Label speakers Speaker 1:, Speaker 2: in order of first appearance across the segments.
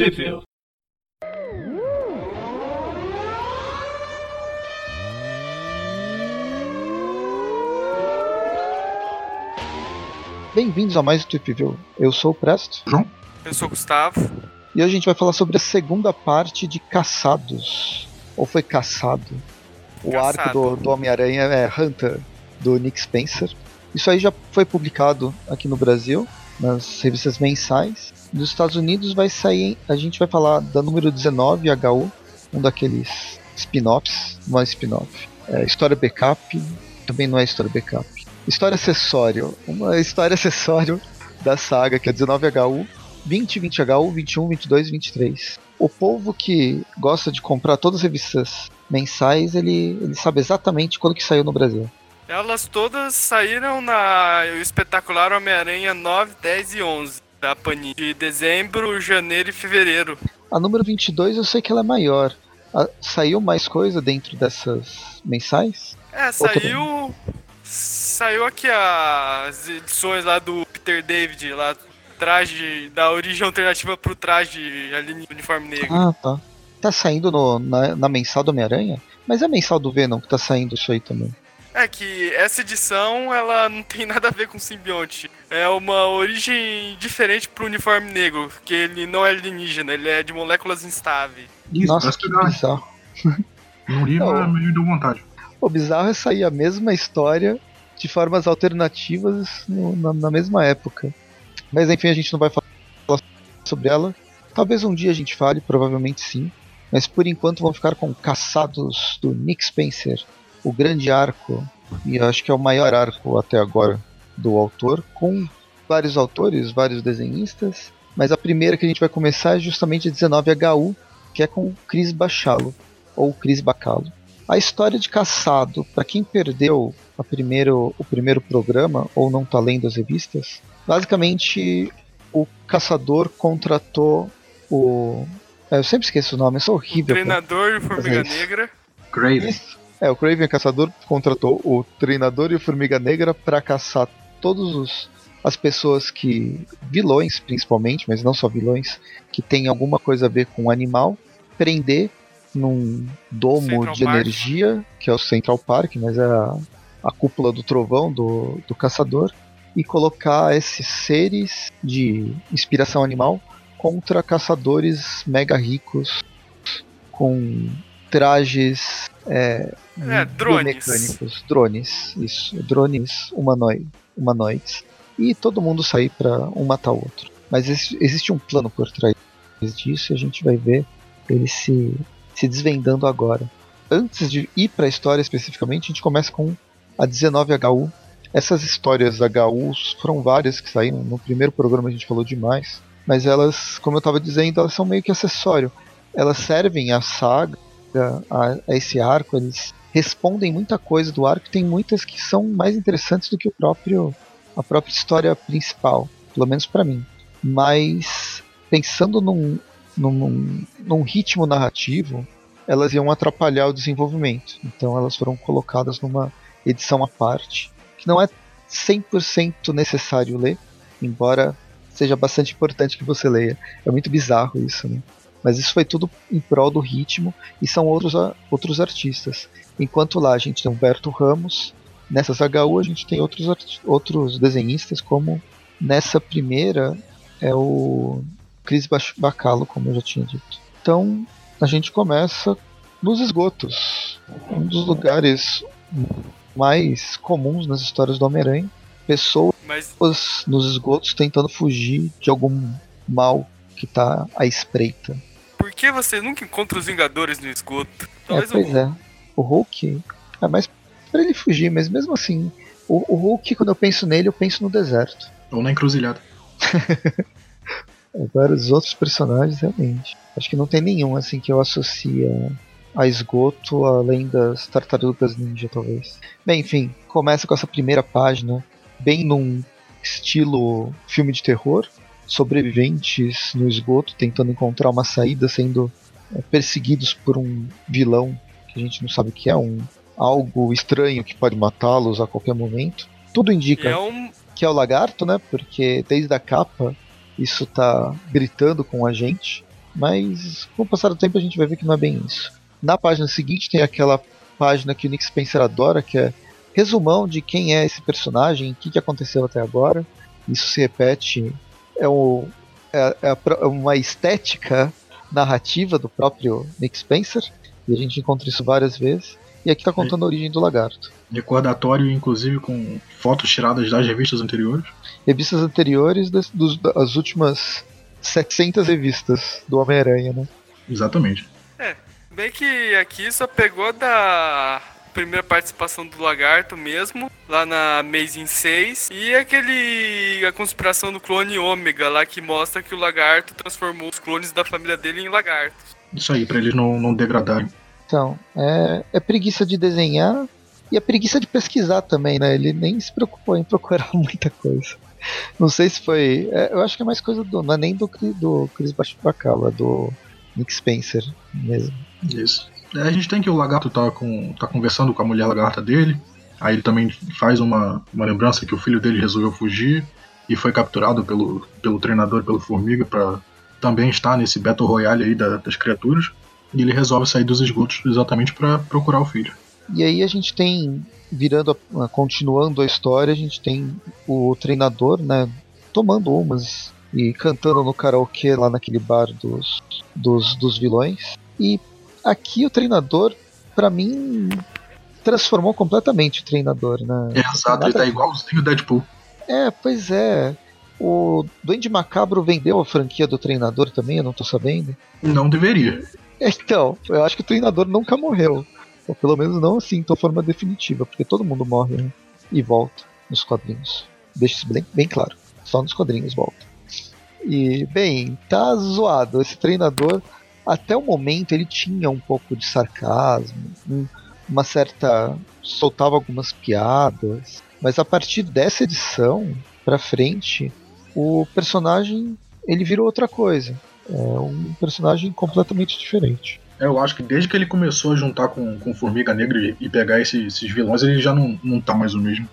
Speaker 1: Sheffield.
Speaker 2: Bem-vindos a mais um Trip View. Eu sou o Presto.
Speaker 3: João?
Speaker 4: Eu sou o Gustavo.
Speaker 2: E hoje a gente vai falar sobre a segunda parte de Caçados. Ou foi Caçado? O
Speaker 4: Caçado.
Speaker 2: arco do, do Homem-Aranha é Hunter, do Nick Spencer. Isso aí já foi publicado aqui no Brasil, nas revistas mensais. Nos Estados Unidos vai sair, a gente vai falar da número 19, HU, um daqueles spin-offs, não é spin-off. É história backup, também não é história backup. História acessório, uma história acessório da saga, que é 19HU, 20, 20HU, 21, 22 23. O povo que gosta de comprar todas as revistas mensais, ele, ele sabe exatamente quando que saiu no Brasil.
Speaker 4: Elas todas saíram na espetacular Homem-Aranha 9, 10 e 11 da Panini. De dezembro, janeiro e fevereiro.
Speaker 2: A número 22 eu sei que ela é maior. A- saiu mais coisa dentro dessas mensais?
Speaker 4: É, saiu. Saiu aqui as edições lá do Peter David, lá traje da origem alternativa pro traje ali no uniforme negro.
Speaker 2: Ah, tá. Tá saindo no- na, na mensal do Homem-Aranha? Mas é a mensal do Venom que tá saindo isso aí também.
Speaker 4: É que essa edição ela não tem nada a ver com o simbionte. É uma origem diferente pro uniforme negro, que ele não é alienígena, ele é de moléculas instáveis.
Speaker 3: Isso,
Speaker 2: Nossa, que
Speaker 3: legal,
Speaker 2: bizarro.
Speaker 3: Não li,
Speaker 2: Não.
Speaker 3: mas me deu vontade.
Speaker 2: O bizarro é sair a mesma história de formas alternativas no- na, na mesma época. Mas enfim, a gente não vai falar sobre ela. Talvez um dia a gente fale, provavelmente sim. Mas por enquanto vamos ficar com Caçados do Nick Spencer, o grande arco, e eu acho que é o maior arco até agora do autor, com vários autores, vários desenhistas. Mas a primeira que a gente vai começar é justamente a 19HU, que é com o Chris Bachalo, ou Chris Bacalo. A história de Caçado, para quem perdeu a primeiro, o primeiro programa ou não tá lendo as revistas, basicamente o caçador contratou o. é, eu sempre esqueço o nome, eu sou
Speaker 4: O
Speaker 2: horrível. pra-
Speaker 4: treinador de Formiga
Speaker 2: isso.
Speaker 4: Negra.
Speaker 3: Craven.
Speaker 2: É, o Craven Caçador contratou o treinador e o Formiga Negra para caçar todos os as pessoas que vilões principalmente, mas não só vilões, que tem alguma coisa a ver com o animal, prender num domo
Speaker 4: Central
Speaker 2: de
Speaker 4: Park.
Speaker 2: energia, que é o Central Park, mas é a, a cúpula do trovão do, do caçador, e colocar esses seres de inspiração animal contra caçadores mega ricos com trajes é,
Speaker 4: É, drones.
Speaker 2: biomecânicos, drones, isso, drones humanoide, humanoides. E todo mundo sair pra um matar o outro. Mas ex- existe um plano por trás disso e a gente vai ver ele se, se desvendando agora. Antes de ir pra história especificamente, a gente começa com a 19HU. Essas histórias HU foram várias que saíram. No primeiro programa a gente falou demais. Mas elas, como eu estava dizendo, elas são meio que acessório. Elas servem à saga, a, a esse arco, eles respondem muita coisa do arco. Tem muitas que são mais interessantes do que o próprio a própria história principal, pelo menos para mim. Mas pensando num, num, num ritmo narrativo, elas iam atrapalhar o desenvolvimento. Então elas foram colocadas numa edição à parte, que não é 100% necessário ler, embora seja bastante importante que você leia. É muito bizarro isso, né? Mas isso foi tudo em prol do ritmo e são outros, outros artistas. Enquanto lá a gente tem Humberto Ramos, nessas HU a gente tem outros, outros desenhistas, como nessa primeira é o Bach- Bacalo, como eu já tinha dito. Então a gente começa nos esgotos, um dos lugares mais comuns nas histórias do Homem-Aranha. Pessoas
Speaker 4: Mas
Speaker 2: nos esgotos tentando fugir de algum mal que está à espreita.
Speaker 4: Por que você nunca encontra os Vingadores no esgoto?
Speaker 2: É, pois
Speaker 4: o
Speaker 2: é. O Hulk é mais pra ele fugir, mas mesmo assim, o, o Hulk, quando eu penso nele, eu penso no deserto.
Speaker 3: Ou na encruzilhada.
Speaker 2: Agora, os outros personagens, realmente. Acho que não tem nenhum assim que eu associe a, a esgoto, além das tartarugas ninja, talvez. Bem, enfim, começa com essa primeira página, bem num estilo filme de terror. Sobreviventes no esgoto tentando encontrar uma saída, sendo é, perseguidos por um vilão que a gente não sabe o que é, um algo estranho que pode matá-los a qualquer momento. Tudo indica
Speaker 4: é um.
Speaker 2: que é o lagarto, né? Porque desde a capa isso tá gritando com a gente. Mas com o passar do tempo a gente vai ver que não é bem isso. Na página seguinte tem aquela página que o Nick Spencer adora, que é resumão de quem é esse personagem, o que, que aconteceu até agora. Isso se repete, é, o, é, é uma estética narrativa do próprio Nick Spencer, e a gente encontra isso várias vezes. E aqui está contando a origem do lagarto.
Speaker 3: Recordatório, inclusive, com fotos tiradas das revistas anteriores.
Speaker 2: Revistas anteriores das, dos, das últimas 700 revistas do Homem-Aranha, né?
Speaker 3: Exatamente.
Speaker 4: É, bem que aqui só pegou da primeira participação do Lagarto mesmo, lá na Amazing 6, e aquele a conspiração do clone Ômega lá que mostra que o Lagarto transformou os clones da família dele em lagartos.
Speaker 3: Isso aí, para eles não, não degradarem.
Speaker 2: Então, é, é preguiça de desenhar e a preguiça de pesquisar também, né? Ele nem se preocupou em procurar muita coisa. Não sei se foi. É, eu acho que é mais coisa do. Não é nem do, do Chris Bacala, é do Nick Spencer mesmo.
Speaker 3: Isso. É, a gente tem que o lagarto tá, com, tá conversando com a mulher lagarta dele. Aí ele também faz uma, uma lembrança que o filho dele resolveu fugir e foi capturado pelo, pelo treinador, pelo Formiga, para também estar nesse Battle Royale aí da, das criaturas. E ele resolve sair dos esgotos exatamente para procurar o filho.
Speaker 2: E aí a gente tem, virando, a, continuando a história, a gente tem o treinador, né, tomando umas e cantando no karaokê lá naquele bar dos, dos, dos vilões. E aqui o treinador, para mim, transformou completamente o treinador, né?
Speaker 3: É, exato, ele tá igualzinho o Deadpool.
Speaker 2: É, pois é. O Duende Macabro vendeu a franquia do treinador também, eu não tô sabendo.
Speaker 3: Não deveria.
Speaker 2: Então, eu acho que o treinador nunca morreu. Ou pelo menos não assim, de forma definitiva, porque todo mundo morre né? e volta nos quadrinhos. Deixa isso bem, bem claro. Só nos quadrinhos volta. E, bem, tá zoado. Esse treinador, até o momento, ele tinha um pouco de sarcasmo, um, uma certa. soltava algumas piadas. Mas a partir dessa edição pra frente, o personagem ele virou outra coisa. É um personagem completamente diferente.
Speaker 3: É, eu acho que desde que ele começou a juntar com, com Formiga Negra e pegar esses, esses vilões, ele já não, não tá mais o mesmo.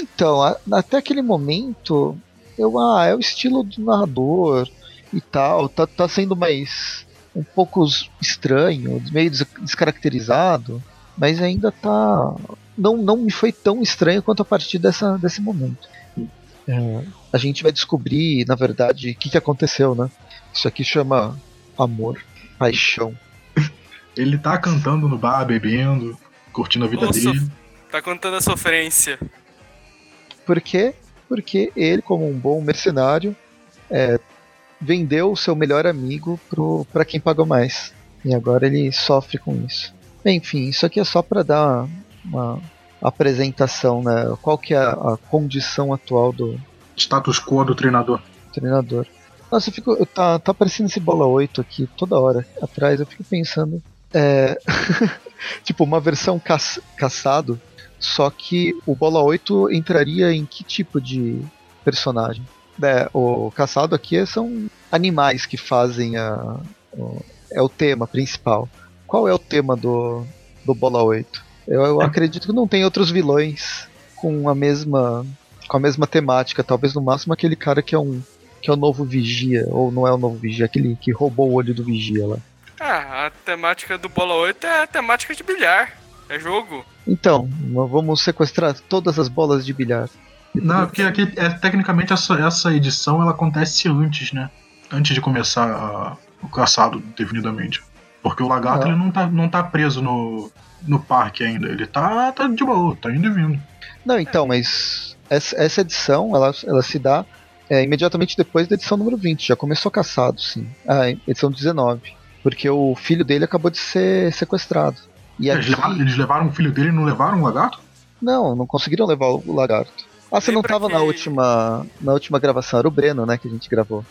Speaker 2: Então, a, até aquele momento, eu, ah, é o estilo do narrador e tal, tá, tá sendo mais um pouco estranho, meio descaracterizado, mas ainda tá. Não, não me foi tão estranho quanto a partir dessa, desse momento. É, a gente vai descobrir, na verdade, o que, que aconteceu, né? Isso aqui chama amor, paixão.
Speaker 3: Ele tá cantando no bar, bebendo, curtindo a vida Nossa, dele.
Speaker 4: Tá contando a sofrência.
Speaker 2: Por quê? Porque ele, como um bom mercenário, é, vendeu o seu melhor amigo pro, pra quem pagou mais. E agora ele sofre com isso. Enfim, isso aqui é só para dar uma apresentação, né? Qual que é a, a condição atual do
Speaker 3: status quo do treinador.
Speaker 2: Treinador. Nossa, eu fico. Tá, tá aparecendo esse bola 8 aqui toda hora atrás. Eu fico pensando. É, tipo, uma versão caç, caçado. Só que o bola 8 entraria em que tipo de personagem? É, o caçado aqui são animais que fazem a. O, é o tema principal. Qual é o tema do, do bola 8? Eu, eu acredito que não tem outros vilões com a mesma com a mesma temática, talvez no máximo aquele cara que é um que é o novo Vigia, ou não é o novo Vigia, aquele que roubou o olho do Vigia lá.
Speaker 4: Ah, a temática do Bola 8 é a temática de bilhar. É jogo.
Speaker 2: Então, vamos sequestrar todas as bolas de bilhar.
Speaker 3: Não, porque aqui é, tecnicamente essa, essa edição ela acontece antes, né? Antes de começar a, o caçado definidamente. Porque o lagarto ah. ele não tá, não tá preso no, no parque ainda. Ele tá, tá de boa, tá indo e vindo.
Speaker 2: Não, então, mas essa, essa edição ela, ela se dá é, imediatamente depois da edição número 20. Já começou caçado, sim. Ah, edição 19. Porque o filho dele acabou de ser sequestrado.
Speaker 3: E eles, levaram, eles levaram o filho dele e não levaram o lagarto?
Speaker 2: Não, não conseguiram levar o lagarto. Ah, você Lembra não tava que... na última na última gravação, era o Breno, né, que a gente gravou.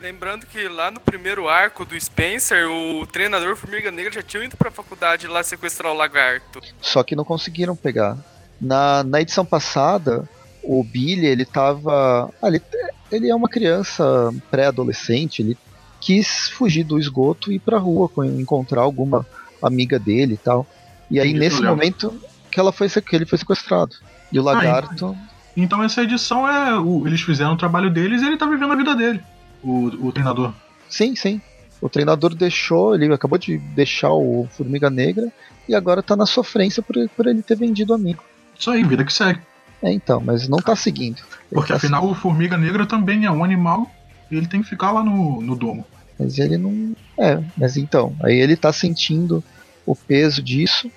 Speaker 4: Lembrando que lá no primeiro arco do Spencer, o treinador Formiga Negra já tinha ido pra faculdade lá sequestrar o lagarto.
Speaker 2: Só que não conseguiram pegar. Na, na edição passada, o Billy, ele tava. Ah, ele, ele é uma criança pré-adolescente, ele quis fugir do esgoto e ir pra rua, encontrar alguma amiga dele e tal. E aí, nesse momento, que, ela foi, que ele foi sequestrado. E o ah, lagarto.
Speaker 3: Ah, então essa edição é. O, eles fizeram o trabalho deles e ele tá vivendo a vida dele. O, o treinador.
Speaker 2: Sim, sim. O treinador deixou, ele acabou de deixar o Formiga Negra e agora tá na sofrência por, por ele ter vendido o amigo.
Speaker 3: Isso aí, vida que segue.
Speaker 2: É, então, mas não tá seguindo. Ele
Speaker 3: Porque
Speaker 2: tá
Speaker 3: afinal o Formiga Negra também é um animal e ele tem que ficar lá no, no domo.
Speaker 2: Mas ele não. É, mas então, aí ele tá sentindo o peso disso.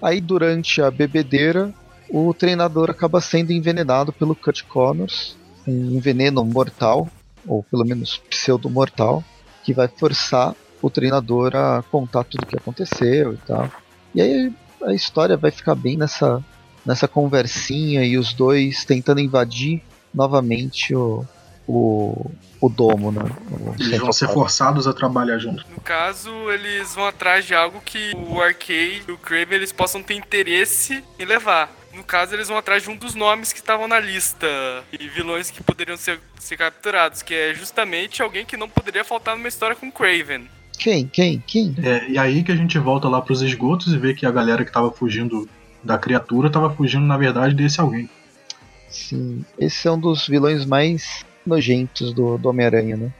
Speaker 2: Aí durante a bebedeira, o treinador acaba sendo envenenado pelo Kurt Connors, um veneno mortal, ou pelo menos pseudo-mortal, que vai forçar o treinador a contar tudo o que aconteceu e tal. E aí a história vai ficar bem nessa, nessa conversinha e os dois tentando invadir novamente o, o, o domo, né? O
Speaker 3: Eles vão ser forçados a trabalhar junto.
Speaker 4: No caso, eles vão atrás de algo que o Arcade e o Kraven eles possam ter interesse em levar. No caso, eles vão atrás de um dos nomes que estavam na lista e vilões que poderiam ser, ser capturados, que é justamente alguém que não poderia faltar numa história com o Kraven.
Speaker 2: Quem? Quem? Quem?
Speaker 3: É, e aí que a gente volta lá pros esgotos e vê que a galera que tava fugindo da criatura tava fugindo, na verdade, desse alguém.
Speaker 2: Sim, esse é um dos vilões mais nojentos do, do Homem-Aranha, né?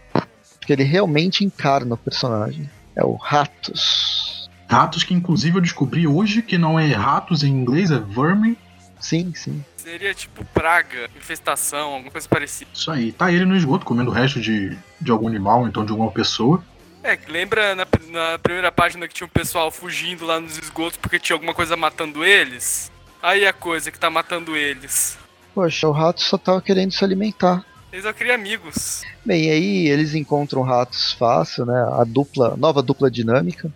Speaker 2: Porque ele realmente encarna o personagem. É o Ratos.
Speaker 3: Ratos que inclusive eu descobri hoje que não é ratos em inglês, é vermin.
Speaker 2: Sim, sim.
Speaker 4: Seria tipo praga, infestação, alguma coisa parecida.
Speaker 3: Isso aí, tá ele no esgoto comendo o resto de, de algum animal, então de alguma pessoa.
Speaker 4: É, que lembra na, na primeira página que tinha um pessoal fugindo lá nos esgotos porque tinha alguma coisa matando eles? Aí a coisa que tá matando eles.
Speaker 2: Poxa, o Ratos só tava querendo se alimentar.
Speaker 4: Eles só criam amigos.
Speaker 2: Bem, aí eles encontram Ratos fácil, né? A dupla, nova dupla dinâmica.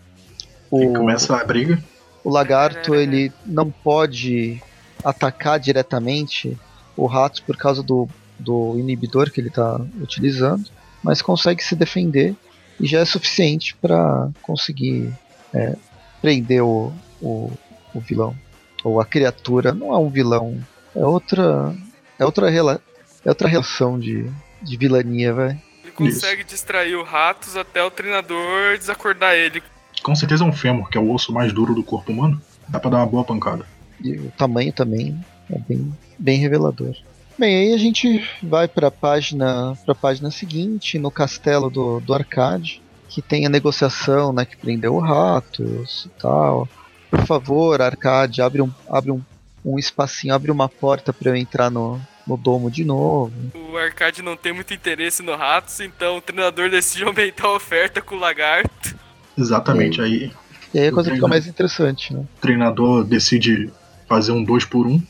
Speaker 3: E
Speaker 2: O,
Speaker 3: começa a briga.
Speaker 2: o lagarto, ele não pode atacar diretamente o Ratos por causa do, do inibidor que ele tá utilizando, mas consegue se defender e já é suficiente para conseguir é, prender o, o, o vilão. Ou a criatura, não é um vilão, é outra. É outra, rela, é outra relação de, de vilania, vai.
Speaker 4: Ele consegue distrair o Ratos até o treinador desacordar ele.
Speaker 3: Com certeza é um fêmur, que é o osso mais duro do corpo humano. Dá pra dar uma boa pancada.
Speaker 2: E o tamanho também é bem, bem revelador. Bem, aí a gente vai para a página, pra página seguinte, no castelo do, do Arcade, que tem a negociação né, que prendeu o Ratos e tal. Por favor, Arcade, abre um, abre um, um espacinho, abre uma porta para eu entrar no, no domo de novo.
Speaker 4: O Arcade não tem muito interesse no Ratos, então o treinador decide aumentar a oferta com o Lagarto.
Speaker 3: Exatamente, aí
Speaker 2: E aí a
Speaker 3: O
Speaker 2: coisa fica mais interessante, né?
Speaker 3: o treinador decide fazer um 2 por 1 um.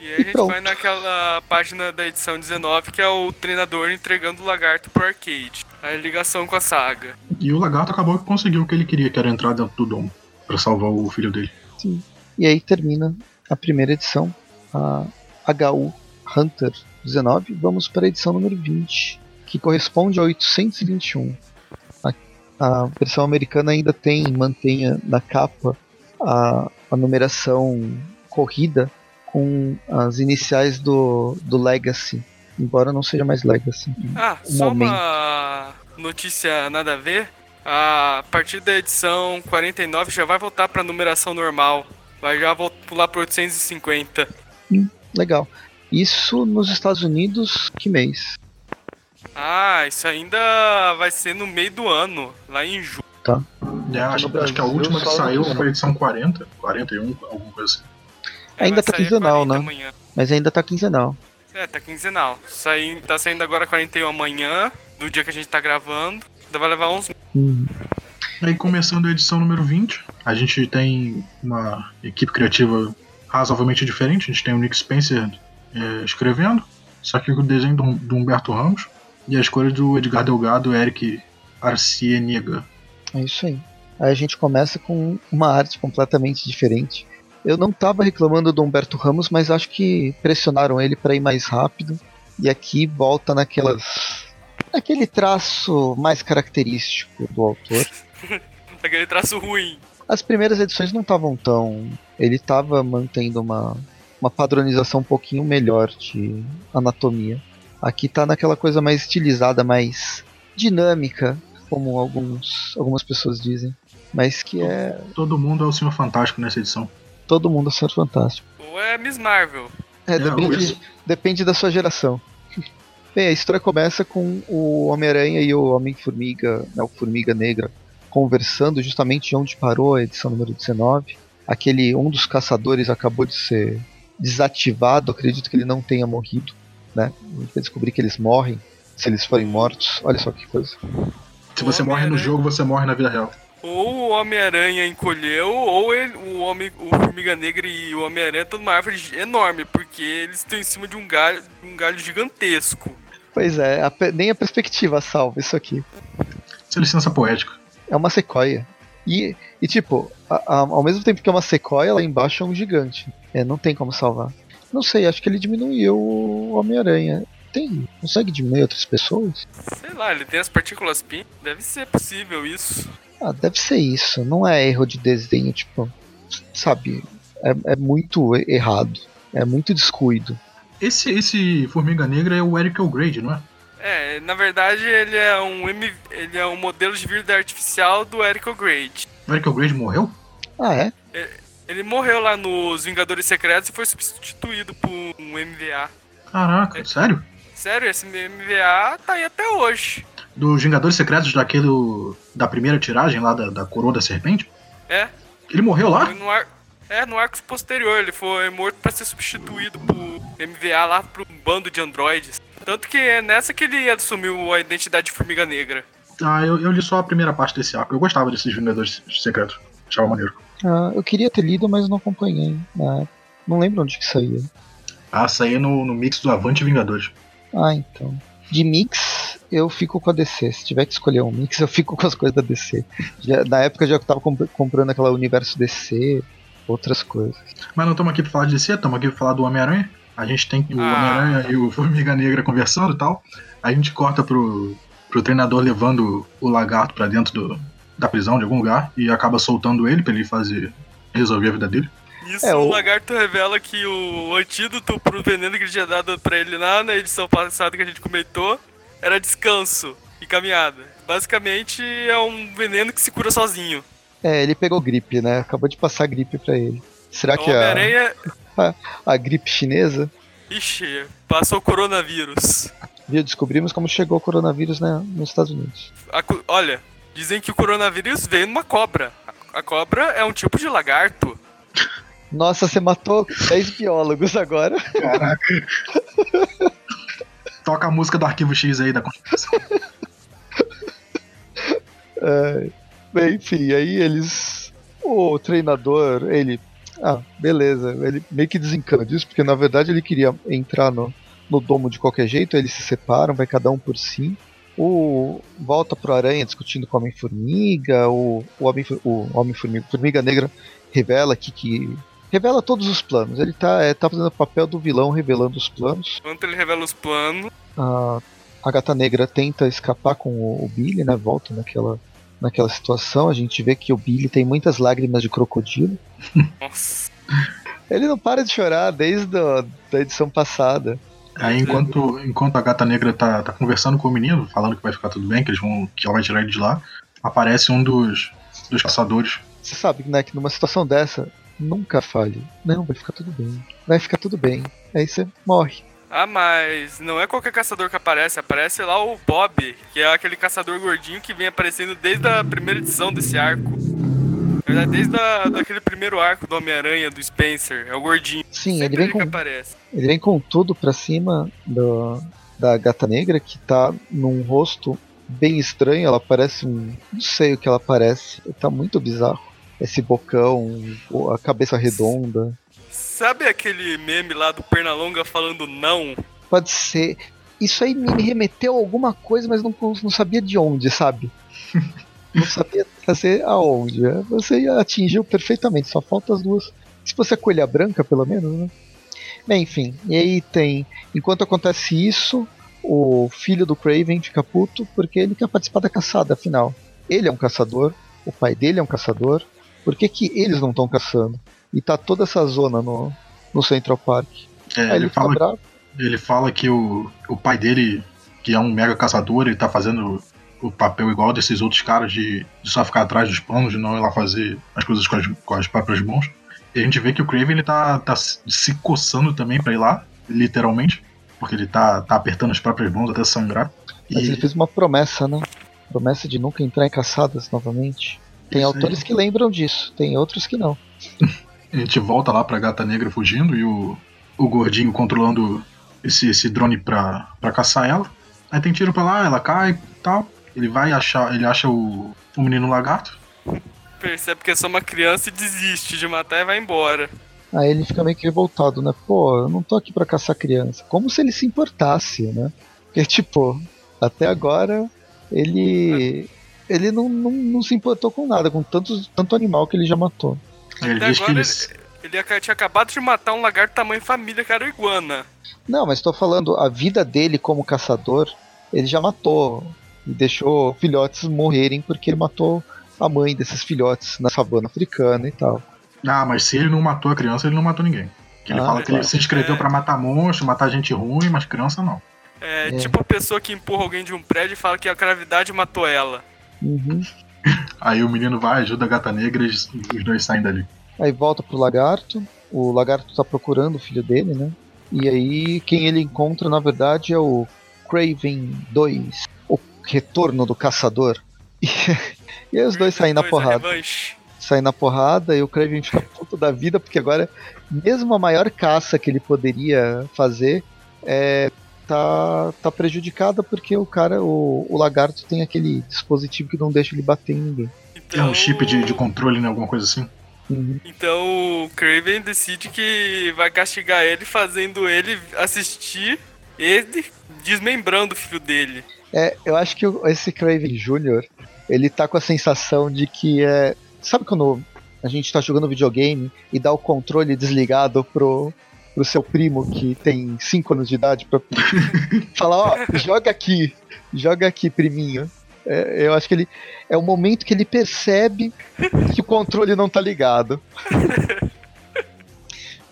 Speaker 4: E aí a
Speaker 2: E
Speaker 4: gente
Speaker 2: pronto.
Speaker 4: vai naquela página da edição 19, que é o treinador entregando o Lagarto pro Arcade. A ligação com a saga.
Speaker 3: E o lagarto acabou que conseguiu o que ele queria, que era entrar dentro do domo. Pra salvar o filho dele.
Speaker 2: Sim. E aí termina a primeira edição, a HU Hunter 19. Vamos para a edição número 20, que corresponde a 821. A, a versão americana ainda tem, mantém na capa a, a numeração corrida com as iniciais do, do Legacy, embora não seja mais Legacy.
Speaker 4: Ah,
Speaker 2: Um
Speaker 4: só
Speaker 2: momento.
Speaker 4: uma notícia nada a ver. A partir da edição 49 já vai voltar pra numeração normal. Vai já pular pro 850.
Speaker 2: Legal. Isso nos Estados Unidos, que mês?
Speaker 4: Ah, isso ainda vai ser no meio do ano, lá em julho.
Speaker 3: É, acho, acho que a última que saiu foi a edição 40, 41, alguma coisa assim.
Speaker 2: Ainda tá quinzenal,
Speaker 4: 40
Speaker 2: né?
Speaker 4: amanhã.
Speaker 2: Mas ainda tá quinzenal.
Speaker 4: É, tá quinzenal. Sai, tá saindo agora 41 amanhã, do dia que a gente tá gravando. Ainda vai levar uns.
Speaker 2: Hum.
Speaker 3: Aí começando a edição número 20, a gente tem uma equipe criativa razoavelmente diferente. A gente tem o Nick Spencer é, escrevendo, só que com o desenho do, do Humberto Ramos e a escolha do Edgar Delgado e Eric Arcieniga.
Speaker 2: É isso aí. Aí a gente começa com uma arte completamente diferente. Eu não tava reclamando do Humberto Ramos, mas acho que pressionaram ele para ir mais rápido. E aqui volta naquelas. naquele traço mais característico do autor.
Speaker 4: Aquele traço ruim.
Speaker 2: As primeiras edições não estavam tão. Ele estava mantendo uma, uma padronização um pouquinho melhor de anatomia. Aqui tá naquela coisa mais estilizada, mais dinâmica, como alguns, algumas pessoas dizem. Mas que é.
Speaker 3: Todo mundo é o Senhor Fantástico nessa edição.
Speaker 2: Todo mundo é ser fantástico.
Speaker 4: Ou é Miss Marvel.
Speaker 2: É, depende,
Speaker 3: isso.
Speaker 2: depende da sua geração. Bem, a história começa com o Homem-Aranha e o Homem-Formiga, né, o Formiga Negra, conversando justamente onde parou a edição número 19. Aquele um dos caçadores acabou de ser desativado, acredito que ele não tenha morrido, né? A gente vai descobrir que eles morrem se eles forem mortos. Olha só que coisa.
Speaker 3: Se você morre no jogo, você morre na vida real.
Speaker 4: Ou o Homem-Aranha encolheu, ou ele, o, homem, o Formiga Negra e o Homem-Aranha estão numa árvore enorme, porque eles estão em cima de um galho, um galho gigantesco.
Speaker 2: Pois é, a, nem a perspectiva salva isso aqui.
Speaker 3: Isso é licença poética.
Speaker 2: É uma sequoia. E, e tipo, a, a, ao mesmo tempo que é uma sequoia, lá embaixo é um gigante. É, não tem como salvar. Não sei, acho que ele diminuiu o Homem-Aranha. Tem, consegue diminuir outras pessoas?
Speaker 4: Sei lá, ele tem as partículas PIN. Deve ser possível isso.
Speaker 2: Ah, deve ser isso. Não é erro de desenho, tipo, sabe? É, é muito errado. É muito descuido.
Speaker 3: Esse, esse Formiga Negra é o Eric O'Grady, não é?
Speaker 4: É, na verdade ele é um M, ele é um modelo de vida artificial do Eric O'Grady.
Speaker 3: O Eric O'Grady morreu?
Speaker 2: Ah, é?
Speaker 4: Ele, ele morreu lá nos Vingadores Secretos e foi substituído por um MVA.
Speaker 3: Caraca, é, sério?
Speaker 4: Sério, esse MVA tá aí até hoje
Speaker 3: dos Vingadores Secretos daquele. da primeira tiragem lá da, da Coroa da Serpente?
Speaker 4: É.
Speaker 3: Ele morreu lá?
Speaker 4: No ar, é, no arco posterior, ele foi morto para ser substituído por MVA lá pro um bando de androides. Tanto que é nessa que ele assumiu a identidade de Formiga Negra.
Speaker 3: Ah, eu, eu li só a primeira parte desse arco. Eu gostava desses Vingadores Secretos. Achava maneiro.
Speaker 2: Ah, eu queria ter lido, mas não acompanhei. Ah, não lembro onde que saía.
Speaker 3: Ah, saía no, no mix do Avante Vingadores.
Speaker 2: Ah, então. De mix, eu fico com a DC. Se tiver que escolher um mix, eu fico com as coisas da DC. Já, na época já tava comp comprando aquela universo DC, outras coisas.
Speaker 3: Mas não estamos aqui pra falar de DC, estamos aqui pra falar do Homem-Aranha. A gente tem o ah. Homem-Aranha e o Formiga Negra conversando e tal. A gente corta pro, pro treinador levando o lagarto para dentro do, da prisão de algum lugar e acaba soltando ele para ele fazer resolver a vida dele.
Speaker 4: Isso, é, o... o lagarto revela que o antídoto pro veneno que ele tinha dado pra ele lá na edição passada que a gente comentou era descanso e caminhada. Basicamente é um veneno que se cura sozinho.
Speaker 2: É, ele pegou gripe, né? Acabou de passar gripe pra ele. Será que é a, a, a gripe chinesa?
Speaker 4: Ixi, passou coronavírus.
Speaker 2: Viu, descobrimos como chegou o coronavírus né, nos Estados Unidos.
Speaker 4: A, olha, dizem que o coronavírus veio numa cobra. A cobra é um tipo de lagarto.
Speaker 2: Nossa, você matou 10 biólogos agora.
Speaker 3: Caraca. Toca a música do arquivo X aí da conspiração.
Speaker 2: É, bem, enfim, aí eles. O treinador, ele. Ah, beleza. Ele meio que desencana disso, porque na verdade ele queria entrar no, no domo de qualquer jeito, eles se separam, vai cada um por si. O volta pro Aranha discutindo com o Homem-Formiga, o, o Homem-Formiga o Homem -Formiga, Formiga Negra revela aqui que revela todos os planos. Ele tá, é, tá fazendo o papel do vilão revelando os planos.
Speaker 4: Enquanto ele revela os planos.
Speaker 2: A, a gata negra tenta escapar com o, o Billy, né? Volta naquela, naquela situação. A gente vê que o Billy tem muitas lágrimas de crocodilo.
Speaker 4: Nossa.
Speaker 2: Ele não para de chorar desde a da edição passada.
Speaker 3: Aí enquanto, enquanto a gata negra tá, tá conversando com o menino, falando que vai ficar tudo bem, que eles vão. que ela vai tirar ele de lá, aparece um dos, dos caçadores.
Speaker 2: Você sabe, né, que numa situação dessa, Nunca fale. Não, vai ficar tudo bem. Vai ficar tudo bem. Aí você morre.
Speaker 4: Ah, mas não é qualquer caçador que aparece. Aparece lá o Bob, que é aquele caçador gordinho que vem aparecendo desde a primeira edição desse arco. Desde a, daquele primeiro arco do Homem-Aranha, do Spencer. É o gordinho.
Speaker 2: Sim, ele vem, com, ele vem com tudo pra cima do, da gata negra, que tá num rosto bem estranho. Ela parece um. Não sei o que ela parece. Tá muito bizarro esse bocão, a cabeça redonda.
Speaker 4: Sabe aquele meme lá do Pernalonga falando não?
Speaker 2: Pode ser. Isso aí me remeteu a alguma coisa, mas não, não sabia de onde, sabe? não sabia fazer aonde. Você atingiu perfeitamente, só falta as duas. Se você é coelha branca, pelo menos, né? Bem, enfim, e aí tem. Enquanto acontece isso, o filho do Craven fica puto porque ele quer participar da caçada, afinal. Ele é um caçador, o pai dele é um caçador, por que, que eles não estão caçando? E tá toda essa zona no, no Central Park.
Speaker 3: É, ele, ele, fala, ele fala que o, o pai dele, que é um mega caçador, ele tá fazendo o papel igual desses outros caras de, de só ficar atrás dos planos, de não ir lá fazer as coisas com as, com as próprias mãos. E a gente vê que o Craven ele tá, tá se coçando também pra ir lá, literalmente, porque ele tá, tá apertando as próprias mãos até sangrar.
Speaker 2: Mas
Speaker 3: E
Speaker 2: ele fez uma promessa, né? Promessa de nunca entrar em caçadas novamente. Tem
Speaker 3: Isso aí.
Speaker 2: autores que lembram disso, tem outros que não.
Speaker 3: a gente volta lá pra gata negra fugindo e o, o gordinho controlando esse, esse drone pra, pra caçar ela. Aí tem tiro pra lá, ela cai e tal. Ele vai achar. Ele acha o, o menino lagarto.
Speaker 4: Percebe que é só uma criança e desiste de matar e vai embora.
Speaker 2: Aí ele fica meio que revoltado, né? Pô, eu não tô aqui pra caçar criança. Como se ele se importasse, né? Porque, tipo, até agora ele. Ele não, não, não se importou com nada, com tantos, tanto animal que ele já matou.
Speaker 3: Ele
Speaker 4: Até
Speaker 3: diz que
Speaker 4: agora
Speaker 3: eles.
Speaker 4: Ele aca- tinha acabado de matar um lagarto tamanho família, que era o iguana.
Speaker 2: Não, mas tô falando, a vida dele como caçador, ele já matou. E deixou filhotes morrerem porque ele matou a mãe desses filhotes na savana africana e tal.
Speaker 3: Ah, mas se ele não matou a criança, ele não matou ninguém. Que ele
Speaker 2: Ah,
Speaker 3: fala que
Speaker 2: claro.
Speaker 3: ele se inscreveu
Speaker 4: É.
Speaker 3: pra matar monstro, matar gente ruim, mas criança não.
Speaker 4: É,
Speaker 2: É.
Speaker 4: tipo a pessoa que empurra alguém de um prédio e fala que a gravidade matou ela.
Speaker 2: Uhum.
Speaker 3: Aí o menino vai, ajuda a gata negra e os dois saem dali.
Speaker 2: Aí volta pro lagarto. O lagarto tá procurando o filho dele, né? E aí quem ele encontra, na verdade, é o Craven 2, o retorno do caçador. E, e aí os dois saem na porrada. Saem na porrada e o Craven fica puto da vida, porque agora, mesmo a maior caça que ele poderia fazer, é, tá, tá prejudicada porque o cara, o, o lagarto tem aquele dispositivo que não deixa ele bater em ninguém.
Speaker 3: É
Speaker 4: Então,
Speaker 3: um chip de, de controle, né? Alguma coisa assim.
Speaker 2: Uhum.
Speaker 4: Então o Craven decide que vai castigar ele, fazendo ele assistir ele desmembrando o filho dele.
Speaker 2: É, eu acho que esse Craven Jr., ele tá com a sensação de que é. Sabe quando a gente tá jogando videogame e dá o controle desligado pro, pro seu primo que tem 5 anos de idade pra falar, ó, joga aqui, joga aqui, priminho. É, eu acho que ele. É o momento que ele percebe que o controle não tá ligado.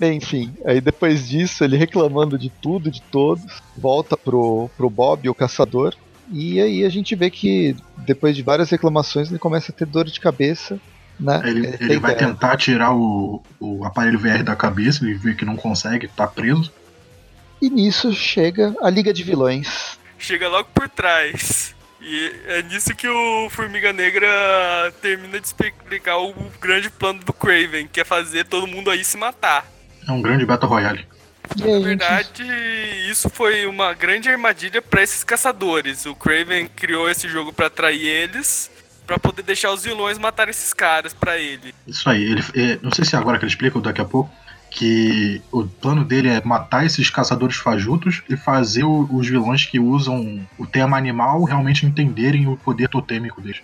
Speaker 2: Bem, enfim, aí depois disso, ele reclamando de tudo, de todos, volta pro, pro Bob, o caçador, e aí a gente vê que depois de várias reclamações ele começa a ter dor de cabeça, né?
Speaker 3: Aí Ele,
Speaker 2: tem
Speaker 3: ele vai
Speaker 2: ideia.
Speaker 3: tentar tirar o, o aparelho VR da cabeça, ele vê que não consegue, tá preso.
Speaker 2: E nisso chega a Liga de Vilões.
Speaker 4: Chega logo por trás. E é nisso que o Formiga Negra termina de explicar o grande plano do Craven, que é fazer todo mundo aí se matar.
Speaker 3: É um grande Battle Royale.
Speaker 2: E aí,
Speaker 4: Na verdade, isso foi uma grande armadilha para esses caçadores. O Craven criou esse jogo para atrair eles, para poder deixar os vilões matarem esses caras pra ele.
Speaker 3: Isso aí, ele, é, não sei se é agora que ele explica ou daqui a pouco, que o plano dele é matar esses caçadores fajutos e fazer o- os vilões que usam o tema animal realmente entenderem o poder totêmico deles.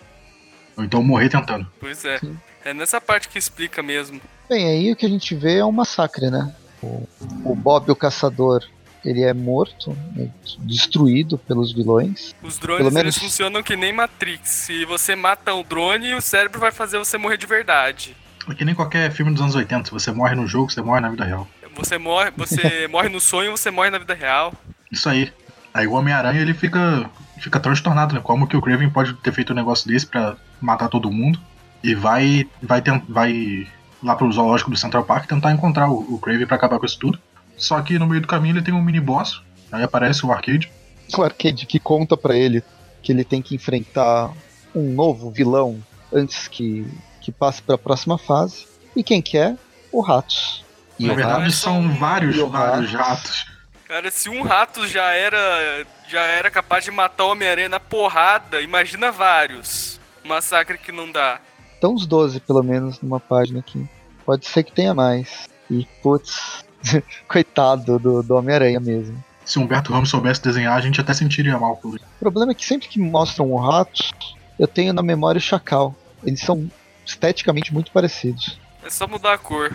Speaker 3: Ou então morrer tentando.
Speaker 4: Pois é.
Speaker 2: Sim.
Speaker 4: É nessa parte que explica mesmo.
Speaker 2: bem, aí o que a gente vê é um massacre, né? O, o Bob, o caçador, ele é morto, né, destruído pelos vilões.
Speaker 4: Os drones
Speaker 2: Pelo menos-
Speaker 4: eles funcionam que nem Matrix. Se você mata um drone, o cérebro vai fazer você morrer de verdade.
Speaker 3: É que nem qualquer filme dos anos 80, se você morre no jogo, você morre na vida real.
Speaker 4: Você morre, você morre no sonho, você morre na vida real.
Speaker 3: Isso aí. Aí o Homem-Aranha ele fica, fica transtornado, né? Como que o Craven pode ter feito um negócio desse pra matar todo mundo? E vai vai, vai lá pro zoológico do Central Park tentar encontrar o, o Craven pra acabar com isso tudo. Só que no meio do caminho ele tem um mini boss. Aí aparece o Arcade.
Speaker 2: O Arcade que conta pra ele que ele tem que enfrentar um novo vilão antes que, que passe pra próxima fase. E quem que é? O Ratos. E
Speaker 3: Na
Speaker 2: o
Speaker 3: verdade
Speaker 2: Ratos,
Speaker 3: são vários, vários
Speaker 2: Ratos.
Speaker 3: ratos.
Speaker 4: Cara, se um rato já era já era capaz de matar o Homem-Aranha na porrada, imagina vários. Massacre que não dá.
Speaker 2: Estão uns 12, pelo menos, numa página aqui. Pode ser que tenha mais. E, putz, coitado do, do Homem-Aranha mesmo.
Speaker 3: Se o Humberto Ramos soubesse desenhar, a gente até sentiria mal por ele.
Speaker 2: O problema é que sempre que mostram o Ratos, eu tenho na memória o Chacal. Eles são esteticamente muito parecidos.
Speaker 4: É só mudar a cor.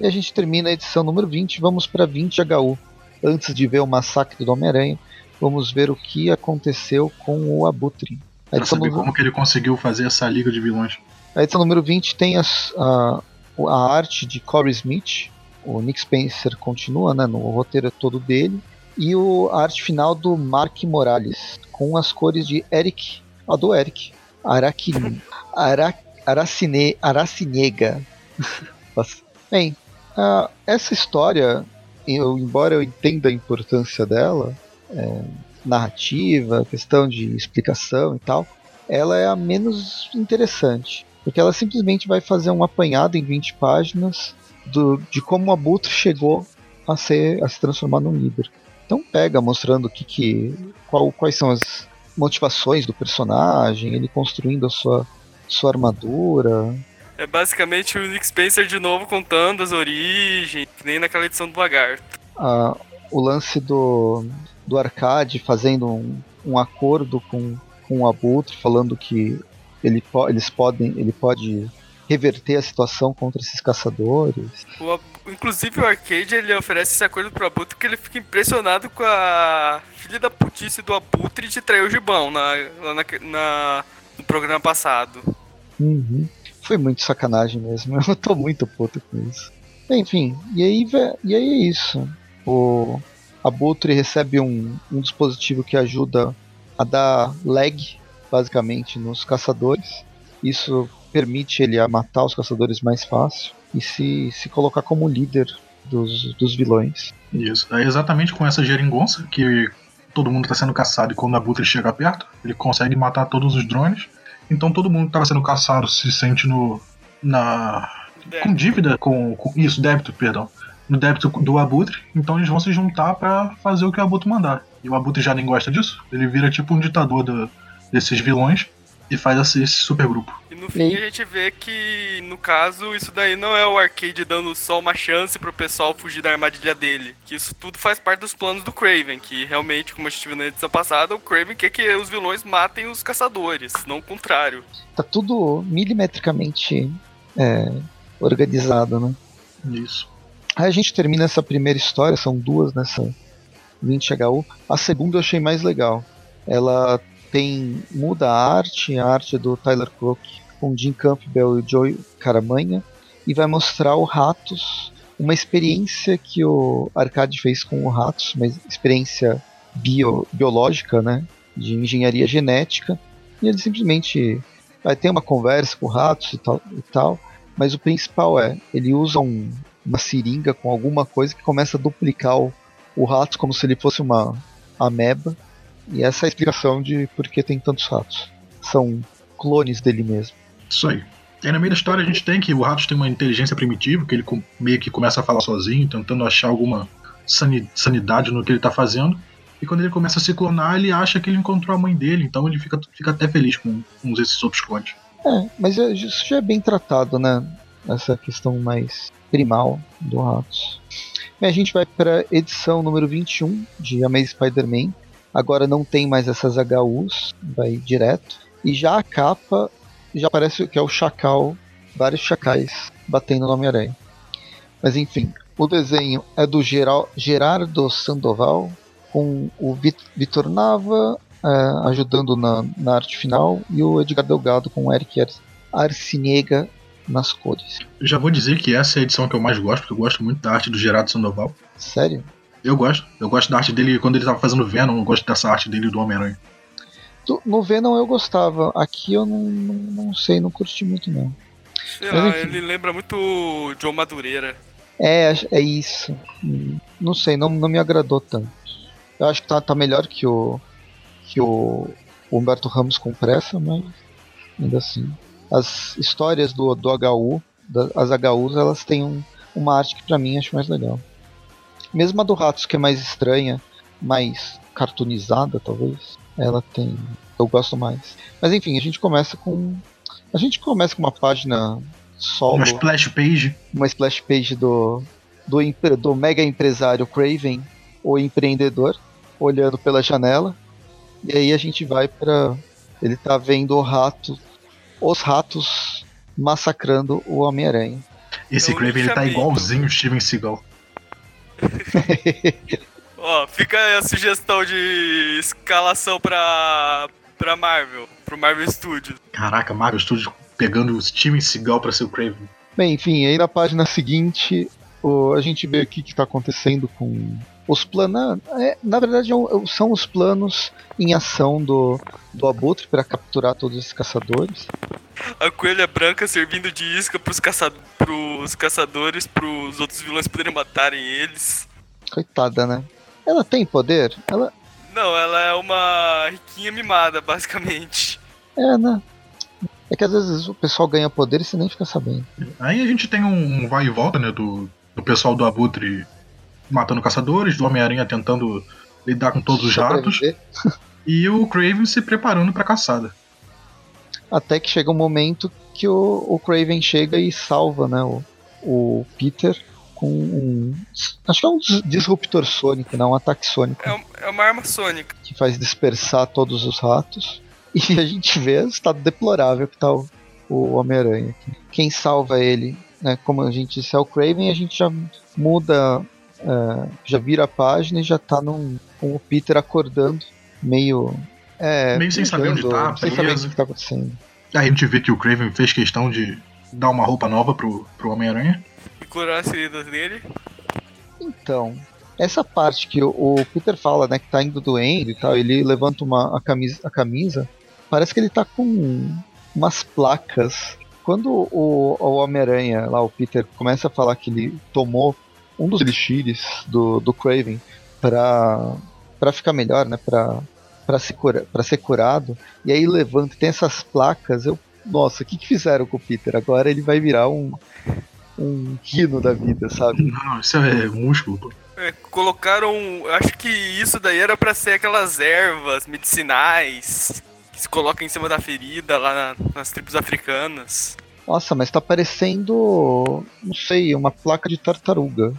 Speaker 2: E a gente termina a edição número 20, vamos para 20 HU. Antes de ver o massacre do Homem-Aranha, vamos ver o que aconteceu com o Abutre. A
Speaker 3: Pra
Speaker 2: edição,
Speaker 3: saber
Speaker 2: número,
Speaker 3: como que ele conseguiu fazer essa liga de vilões.
Speaker 2: a edição número 20 tem as- a, a arte de Corey Smith. O Nick Spencer continua né, no roteiro todo dele. E o, a arte final do Mark Morales, com as cores de Eric, a do Eric, Araki, Ara, Aracine, Aracinega. Bem, ah, essa história eu, embora eu entenda a importância dela, é, narrativa, questão de explicação e tal, ela é a menos interessante. Porque ela simplesmente vai fazer um apanhado em 20 páginas do, de como o Abutre chegou a, ser, a se transformar num líder. Então pega mostrando que, que qual, quais são as motivações do personagem, ele construindo a sua, sua armadura.
Speaker 4: É basicamente o Nick Spencer de novo contando as origens, nem naquela edição do Lagarto.
Speaker 2: Ah, o lance do, do arcade fazendo um, um acordo com, com o Abutre, falando que ele, eles podem, ele pode reverter a situação contra esses caçadores.
Speaker 4: O, inclusive o Arcade ele oferece esse acordo pro Abutre que ele fica impressionado com a filha da putice do Abutre de trair o Gibão na, na, na, no programa passado.
Speaker 2: Uhum. Foi muito sacanagem mesmo. Eu tô muito puto com isso. Enfim, e aí, e aí é isso. O Abutre recebe um, um dispositivo que ajuda a dar lag, basicamente, nos caçadores. Isso permite ele a matar os caçadores mais fácil e se, se colocar como líder dos, dos vilões.
Speaker 3: Isso. É exatamente com essa geringonça que todo mundo está sendo caçado e quando a Abutre chega perto, ele consegue matar todos os drones. Então todo mundo que estava sendo caçado se sente no. na. com dívida com, com. Isso, débito, perdão. No débito do Abutre, então eles vão se juntar para fazer o que o Abutre mandar. E o Abutre já nem gosta disso, ele vira tipo um ditador do, desses vilões e faz esse supergrupo.
Speaker 4: E no fim e... a gente vê que, no caso, isso daí não é o arcade dando só uma chance pro pessoal fugir da armadilha dele. Que isso tudo faz parte dos planos do Craven, que realmente, como a gente viu na edição passada, o Craven quer que os vilões matem os caçadores, não o contrário.
Speaker 2: Tá tudo milimetricamente é, organizado, né?
Speaker 3: Isso.
Speaker 2: Aí a gente termina essa primeira história, são duas nessa 20HU. A segunda eu achei mais legal. Ela tem muda a arte, a arte do Tyler Crook com Jim Campbell e Joey Caramanha e vai mostrar o Ratos, uma experiência que o Arcade fez com o Ratos, uma experiência bio, biológica, né, de engenharia genética, e ele simplesmente vai ter uma conversa com o Ratos e tal, e tal mas o principal é, ele usa um, uma seringa com alguma coisa que começa a duplicar o, o Ratos como se ele fosse uma ameba, e essa é a explicação de por que tem tantos ratos. São clones dele mesmo.
Speaker 3: Isso aí. E aí, no meio da história a gente tem que o Ratos tem uma inteligência primitiva, que ele meio que começa a falar sozinho, tentando achar alguma sanidade no que ele está fazendo. E quando ele começa a se clonar, ele acha que ele encontrou a mãe dele, então ele fica, fica até feliz com, com esses outros clones.
Speaker 2: É, mas é, isso já é bem tratado, né? Essa questão mais primal do Ratos. E a gente vai para edição número 21 de Amazing Spider-Man, Agora não tem mais essas HUs, vai direto. E já a capa já parece que é o chacal, vários chacais batendo no Homem-Aranha. Mas enfim, o desenho é do Geral, Gerardo Sandoval, com o Vitor Nava é, ajudando na, na, arte final e o Edgar Delgado com o Eric Arcinega nas cores.
Speaker 3: Já vou dizer que essa é a edição que eu mais gosto, porque eu gosto muito da arte do Gerardo Sandoval.
Speaker 2: Sério?
Speaker 3: Eu gosto. Eu gosto da arte dele quando ele tava fazendo Venom, eu gosto dessa arte dele do Homem-Aranha.
Speaker 2: No Venom eu gostava. Aqui eu não, não, não sei, não curti muito não.
Speaker 4: Sei lá, ele lembra muito Joe Madureira.
Speaker 2: É, é isso. Não sei, não, não me agradou tanto. Eu acho que tá, tá melhor que o que o Humberto Ramos com pressa, mas ainda assim. As histórias do, do HU, as HUs, elas têm um, uma arte que para mim acho mais legal. Mesmo a do Ratos, que é mais estranha, mais cartoonizada, talvez, ela tem. Eu gosto mais. Mas enfim, a gente começa com. A gente começa com uma página solo.
Speaker 3: Uma splash page.
Speaker 2: Uma splash page do, do, do mega empresário Craven, o empreendedor, olhando pela janela. E aí a gente vai para Ele tá vendo o rato. Os ratos massacrando o Homem-Aranha.
Speaker 3: Esse Craven ele tá igualzinho o Steven Seagal.
Speaker 4: Ó, fica aí a sugestão de escalação pra, pra Marvel, pro Marvel Studios.
Speaker 3: Caraca, Marvel Studios pegando o Steven Seagal pra ser o Craven.
Speaker 2: Bem, enfim, aí na página seguinte o, a gente vê o que está acontecendo com os planos. É, na verdade, é são os planos em ação do, do Abutre para capturar todos esses caçadores.
Speaker 4: A coelha branca servindo de isca pros, caça... pros caçadores, pros outros vilões poderem matarem eles.
Speaker 2: Coitada, né? Ela tem poder? Ela.
Speaker 4: Não, ela é uma riquinha mimada, basicamente.
Speaker 2: É, né? É que às vezes o pessoal ganha poder e você nem fica sabendo.
Speaker 3: Aí a gente tem um, um vai e volta, né, do, do pessoal do Abutre matando caçadores, do Homem-Aranha tentando lidar com todos os ratos, e o Craven se preparando pra caçada.
Speaker 2: Até que chega um momento que o, o Craven chega e salva, né? O, o Peter com um. Acho que é um dis- disruptor sônico, né? Um ataque sônico.
Speaker 4: É, um- é uma arma sônica.
Speaker 2: que faz dispersar todos os ratos. E a gente vê o estado deplorável que tá o, o Homem-Aranha. aqui. Quem salva ele, né, como a gente disse, é o Craven, a gente já muda, é, já vira a página e já tá num, com o Peter acordando, meio. É,
Speaker 3: Meio sem saber onde tá,
Speaker 2: sem saber o que tá acontecendo.
Speaker 3: Aí a gente vê que o Craven fez questão de dar uma roupa nova pro, pro Homem-Aranha.
Speaker 4: E curar as feridas dele.
Speaker 2: Então, essa parte que o, o Peter fala, né, que tá indo doendo e tal, ele levanta uma, a, camisa, a camisa, parece que ele tá com umas placas. Quando o, o Homem-Aranha, lá o Peter, começa a falar que ele tomou um dos elixires do, do Craven pra, pra ficar melhor, né, pra, pra, ser cura, pra ser curado, e aí levanta e tem essas placas, eu, nossa, o que, que fizeram com o Peter? Agora ele vai virar um, um rino da vida, sabe?
Speaker 3: Não, isso é músculo, pô.
Speaker 4: É, colocaram. eu Acho que isso daí era pra ser aquelas ervas medicinais que se colocam em cima da ferida lá na- nas tribos africanas.
Speaker 2: Nossa, mas tá parecendo, não sei, uma placa de tartaruga.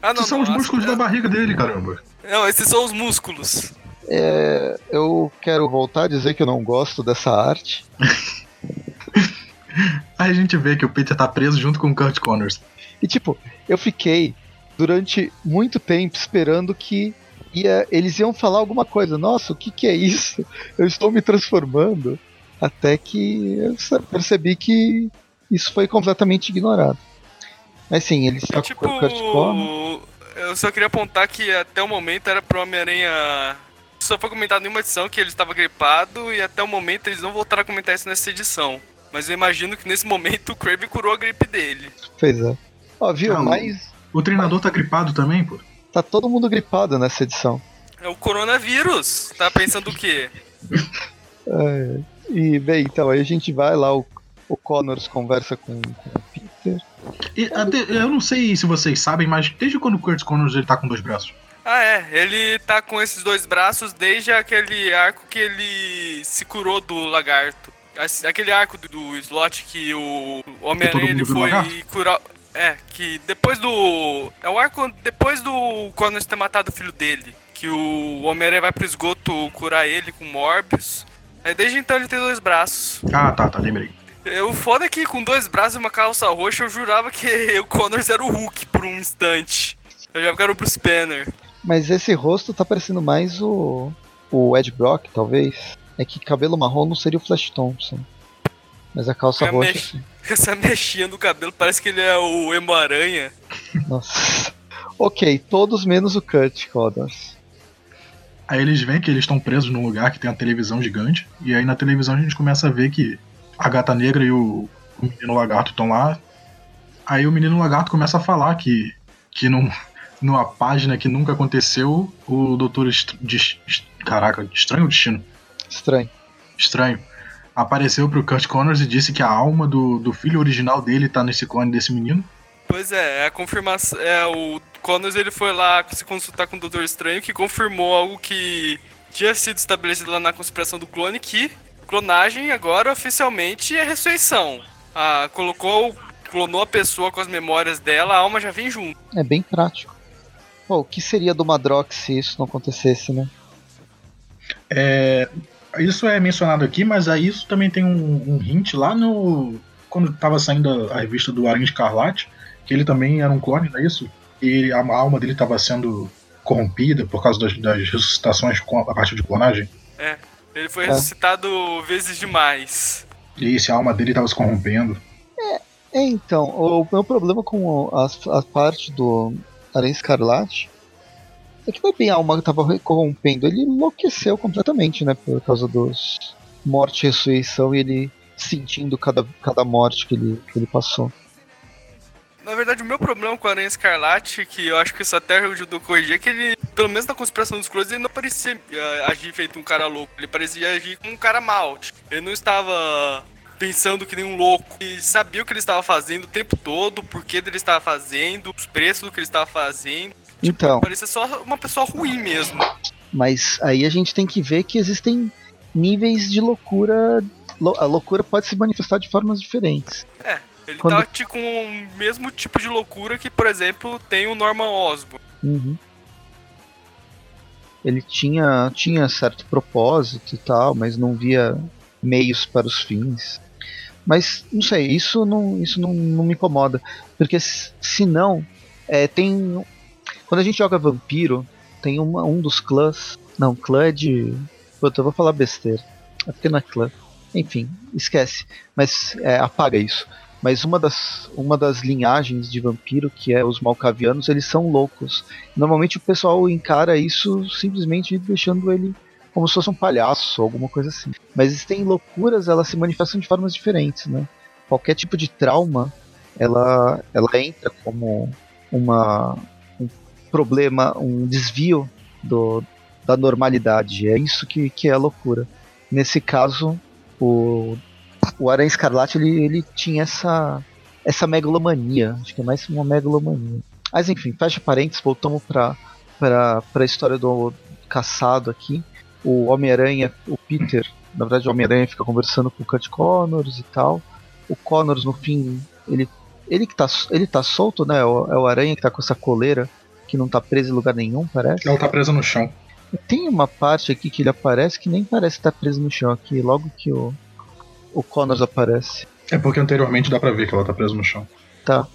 Speaker 4: Ah, não,
Speaker 3: Esses são
Speaker 4: não,
Speaker 3: os músculos da barriga dele, caramba.
Speaker 4: Não, esses são os músculos.
Speaker 2: É, eu quero voltar a dizer que eu não gosto dessa arte.
Speaker 3: Aí a gente vê que o Peter tá preso junto com o Kurt Connors.
Speaker 2: E tipo, eu fiquei durante muito tempo esperando que ia, eles iam falar alguma coisa. Nossa, o que, que é isso? Eu estou me transformando. Até que eu percebi que isso foi completamente ignorado. Mas sim, eles estão
Speaker 4: tipo,
Speaker 2: com o Kurt Connors.
Speaker 4: eu só queria apontar que até o momento era pro Homem-Aranha. Só foi comentado em uma edição que ele estava gripado e até o momento eles não voltaram a comentar isso nessa edição. Mas eu imagino que nesse momento o Kraven curou a gripe dele.
Speaker 2: Pois é. Ó, viu?
Speaker 3: Ah,
Speaker 2: Mas
Speaker 3: O treinador tá gripado também, pô.
Speaker 2: tá todo mundo gripado nessa edição.
Speaker 4: É o coronavírus. Tá pensando o quê?
Speaker 2: É, e bem, então aí a gente vai lá, o, o Connors conversa com, com.
Speaker 3: E, até- eu não sei se vocês sabem, mas desde quando o Kurt Connors ele tá com dois braços?
Speaker 4: Ah, é. Ele tá com esses dois braços desde aquele arco que ele se curou do lagarto. Aquele arco do, do slot que o Homem-Aranha foi curar. É, que depois do. É o arco depois do Connors ter matado o filho dele. Que o Homem-Aranha vai pro esgoto curar ele com Morbius. É, desde então ele tem dois braços.
Speaker 3: Ah, tá, tá, lembrei.
Speaker 4: O foda é que com dois braços e uma calça roxa eu jurava que o Connors era o Hulk por um instante. Eu já que era o Bruce Banner.
Speaker 2: Mas esse rosto tá parecendo mais o, o Ed Brock, talvez. É que cabelo marrom não seria o Flash Thompson. Mas a calça
Speaker 4: É
Speaker 2: roxa,
Speaker 4: mex-. Essa mexinha no cabelo parece que ele é o Emo Aranha.
Speaker 2: Nossa. ok, todos menos o Kurt Connors.
Speaker 3: Aí eles veem que eles estão presos num lugar que tem uma televisão gigante. E aí na televisão a gente começa a ver que a gata negra e o, o menino lagarto estão lá. Aí o menino lagarto começa a falar que, que num, numa página que nunca aconteceu, o doutor. Est Est- Caraca, estranho o destino.
Speaker 2: Estranho.
Speaker 3: Estranho. Apareceu pro Kurt Connors e disse que a alma do, do filho original dele tá nesse clone desse menino.
Speaker 4: Pois é, é a confirmação. É, o Connors ele foi lá se consultar com o Doutor Estranho que confirmou algo que tinha sido estabelecido lá na conspiração do clone, que clonagem agora oficialmente é ressurreição. Ah, colocou, clonou a pessoa com as memórias dela, a alma já vem junto.
Speaker 2: É bem prático. Pô, o que seria do Madrox se isso não acontecesse, né?
Speaker 3: É, isso é mencionado aqui, mas aí isso também tem um, um hint lá no. Quando tava saindo a, a revista do Aranha Escarlate, que ele também era um clone, não é isso? E a, a alma dele estava sendo corrompida por causa das, das ressuscitações com a, a partir de clonagem.
Speaker 4: Ele foi
Speaker 2: É.
Speaker 4: ressuscitado vezes demais.
Speaker 3: E se a alma dele estava se corrompendo.
Speaker 2: É, então, o meu problema com a, a parte do Aranha Escarlate é que não é bem a alma que tava corrompendo, ele enlouqueceu completamente, né? Por causa dos morte e ressurreição e ele sentindo cada, cada morte que ele, que ele passou.
Speaker 4: Na verdade, o meu problema com a Aranha Escarlate, que eu acho que isso até ajudou a corrigir, é que ele, pelo menos na conspiração dos closes, ele não parecia uh, agir feito um cara louco. Ele parecia agir como um cara mal. Ele não estava pensando que nem um louco. E sabia o que ele estava fazendo o tempo todo, o porquê dele estava fazendo, os preços do que ele estava fazendo. Tipo,
Speaker 2: Então.
Speaker 4: Parecia só uma pessoa ruim mesmo.
Speaker 2: Mas aí a gente tem que ver que existem níveis de loucura. Lou- A loucura pode se manifestar de formas diferentes.
Speaker 4: É, ele
Speaker 2: Quando-
Speaker 4: tava tipo, com o mesmo tipo de loucura que, por exemplo, tem o Norman Osborn.
Speaker 2: Uhum. Ele tinha, tinha certo propósito e tal, mas não via meios para os fins. Mas não sei, isso não, isso não, não me incomoda. Porque se se não, é, tem. Quando a gente joga vampiro, tem uma, um dos clãs. Não, clã é de. Puta, eu vou falar besteira. É porque não é clã. Enfim, esquece. Mas é, apaga isso. Mas uma das, uma das linhagens de vampiro, que é os malcavianos, eles são loucos. Normalmente o pessoal encara isso simplesmente deixando ele como se fosse um palhaço, alguma coisa assim. Mas existem loucuras, elas se manifestam de formas diferentes, né? Qualquer tipo de trauma, ela, ela entra como uma, um problema, um desvio do, da normalidade. É isso que, que é a loucura. Nesse caso, o, o Aranha Escarlate ele, ele tinha essa, essa megalomania. Acho que é mais uma megalomania. Mas enfim, fecha parênteses, voltamos para a história do caçado aqui. O Homem-Aranha, o Peter, na verdade o Homem-Aranha fica conversando com o Kurt Connors e tal. O Connors, no fim, ele, ele, que tá, ele tá solto, né? É o, é o Aranha que tá com essa coleira que não tá preso em lugar nenhum, parece.
Speaker 3: Ela tá presa no chão.
Speaker 2: Tem uma parte aqui que ele aparece que nem parece estar preso no chão aqui, logo que o, o Connors aparece.
Speaker 3: É porque anteriormente dá pra ver que ela tá presa no chão.
Speaker 2: Tá.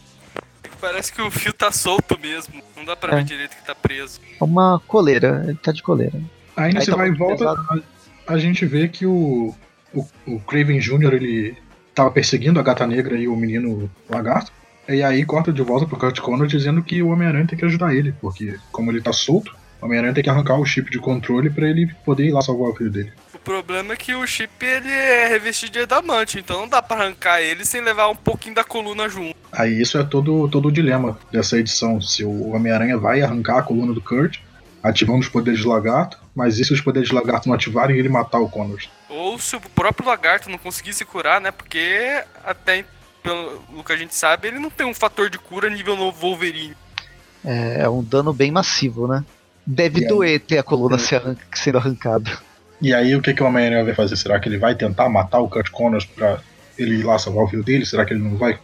Speaker 4: Parece que o fio tá solto mesmo. Não dá pra
Speaker 2: É.
Speaker 4: ver direito que tá preso.
Speaker 2: É uma coleira, ele tá de coleira.
Speaker 3: Aí
Speaker 2: Aí
Speaker 3: nesse
Speaker 2: tá
Speaker 3: vai e volta, a, a gente vê que o, o, o Craven Jr. ele tava perseguindo a gata negra e o menino lagarto. E aí corta de volta pro Kurt Connors dizendo que o Homem-Aranha tem que ajudar ele, porque como ele tá solto, o Homem-Aranha tem que arrancar o chip de controle pra ele poder ir lá salvar o filho dele.
Speaker 4: O problema é que o chip ele é revestido de adamante, então não dá pra arrancar ele sem levar um pouquinho da coluna junto.
Speaker 3: Aí isso é todo, todo o dilema dessa edição. Se o Homem-Aranha vai arrancar a coluna do Kurt, ativando os poderes de lagarto, mas e se os poderes de lagarto não ativarem e ele matar o Connors?
Speaker 4: Ou se o próprio lagarto não conseguir se curar, né? Porque até pelo que a gente sabe, ele não tem um fator de cura nível novo Wolverine.
Speaker 2: É, é um dano bem massivo, né? Deve
Speaker 3: É.
Speaker 2: doer ter a coluna se arran- sendo arrancada.
Speaker 3: E aí o que, que o Homem-Aranha vai fazer? Será que ele vai tentar matar o Kurt Connors pra ele ir lá salvar o filho dele? Será que ele não vai?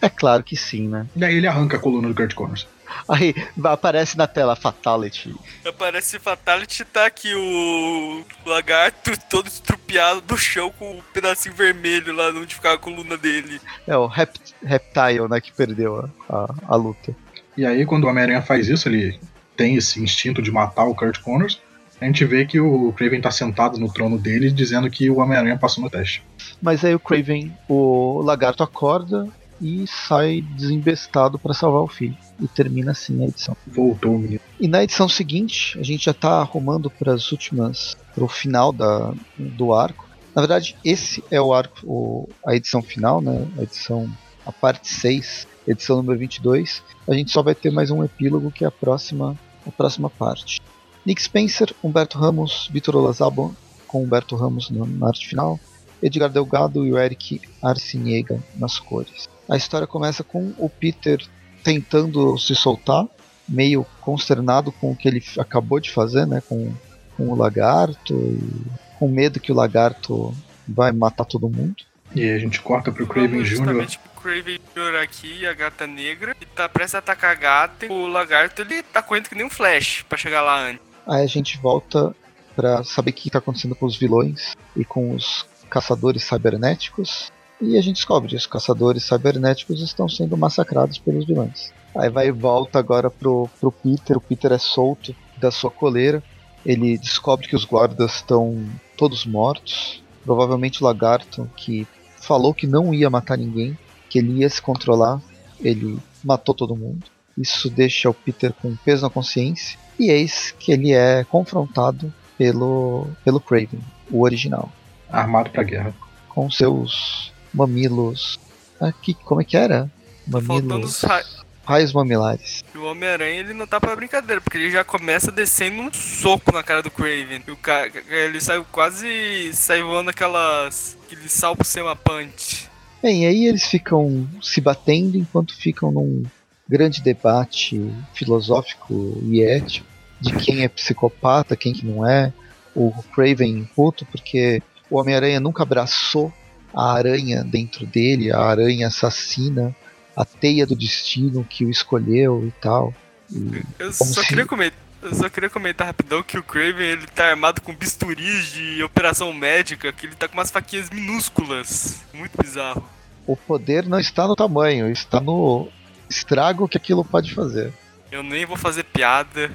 Speaker 2: É claro que sim, né?
Speaker 3: E aí ele arranca a coluna do Kurt Connors.
Speaker 2: Aí aparece na tela Fatality.
Speaker 4: Aparece Fatality tá aqui o lagarto todo estrupiado do chão com um pedacinho vermelho lá onde ficava a coluna dele.
Speaker 2: É o Rept Reptile, né, que perdeu a, a, a luta.
Speaker 3: E aí quando o Homem-Aranha faz isso, ele tem esse instinto de matar o Kurt Connors. A gente vê que o Craven tá sentado no trono dele dizendo que o Homem-Aranha passou no teste.
Speaker 2: Mas aí o Craven, o lagarto acorda e sai desembestado pra salvar o filho. E termina assim a edição.
Speaker 3: Voltou o menino.
Speaker 2: E na edição seguinte, a gente já tá arrumando para as últimas, pro final da, do arco. Na verdade, esse é o arco, o, a edição final, né? A edição, a parte 6, edição número 22. A gente só vai ter mais um epílogo que é a próxima, a próxima parte. Nick Spencer, Humberto Ramos, Vitor Olazabal com Humberto Ramos na, arte final, Edgar Delgado e o Eric Arciniega nas cores. A história começa com o Peter tentando se soltar, meio consternado com o que ele acabou de fazer, né, com, com o lagarto, e com medo que o lagarto vai matar todo mundo.
Speaker 3: E aí a gente corta pro Craven Jr.
Speaker 4: Craven Jr. aqui, a gata negra, e tá prestes a atacar a gata, e o lagarto ele tá correndo que nem um flash pra chegar lá antes.
Speaker 2: Aí a gente volta pra saber o que está acontecendo com os vilões e com os caçadores cibernéticos. E a gente descobre que os caçadores cibernéticos estão sendo massacrados pelos vilões. Aí vai e volta agora pro, pro Peter. O Peter é solto da sua coleira. Ele descobre que os guardas estão todos mortos. Provavelmente o lagarto, que falou que não ia matar ninguém, que ele ia se controlar, ele matou todo mundo. Isso deixa o Peter com peso na consciência. E eis que ele é confrontado pelo, pelo Craven, o original,
Speaker 3: armado pra guerra.
Speaker 2: com seus mamilos. Aqui, como é que era?
Speaker 4: faltando os ra...
Speaker 2: raios mamilares.
Speaker 4: E o Homem-Aranha ele não tá pra brincadeira, porque ele já começa descendo um soco na cara do Craven. E o cara, ele saiu quase sai voando aquelas. aquele sal por cima punch.
Speaker 2: Bem, aí eles ficam se batendo enquanto ficam num grande debate filosófico e ético de quem é psicopata, quem que não é. O Craven puto porque o Homem-Aranha nunca abraçou a aranha dentro dele, a aranha assassina, a teia do destino que o escolheu e tal. E
Speaker 4: eu só se... queria comentar. Eu só queria comentar rapidão que o Craven ele tá armado com bisturis de operação médica, que ele tá com umas faquinhas minúsculas. Muito bizarro.
Speaker 2: O poder não está no tamanho, está no estrago que aquilo pode fazer.
Speaker 4: Eu nem vou fazer piada.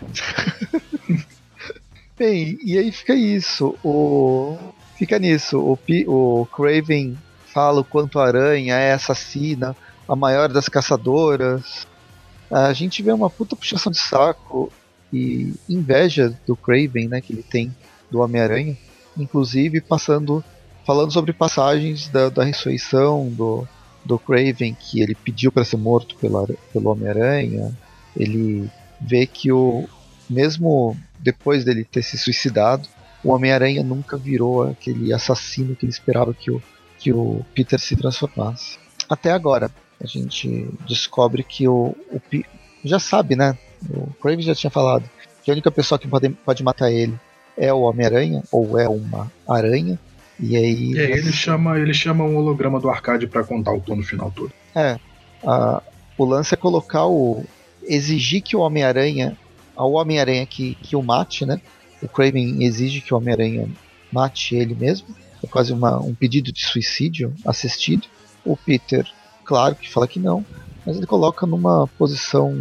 Speaker 2: Bem, e aí fica isso. O... Fica nisso. O, P... o Craven fala o quanto a aranha é assassina, a maior das caçadoras. A gente vê uma puta puxação de saco e inveja do Craven, né, que ele tem do Homem-Aranha, inclusive passando falando sobre passagens da, da ressurreição do, do Craven, que ele pediu para ser morto pela, pelo Homem-Aranha. Ele vê que o mesmo depois dele ter se suicidado, o Homem-Aranha nunca virou aquele assassino que ele esperava que o, que o Peter se transformasse. Até agora, a gente descobre que o, o já sabe, né? O Craven já tinha falado que a única pessoa que pode, pode matar ele é o Homem-Aranha, ou é uma aranha. E aí.
Speaker 3: É, ele chama, ele chama um holograma do arcade para contar o plano final todo.
Speaker 2: É. A, o lance é colocar o. exigir que o Homem-Aranha. Ao Homem-Aranha que, que o mate, né? O Craven exige que o Homem-Aranha mate ele mesmo. É quase uma, um pedido de suicídio assistido. O Peter, claro que fala que não, mas ele coloca numa posição,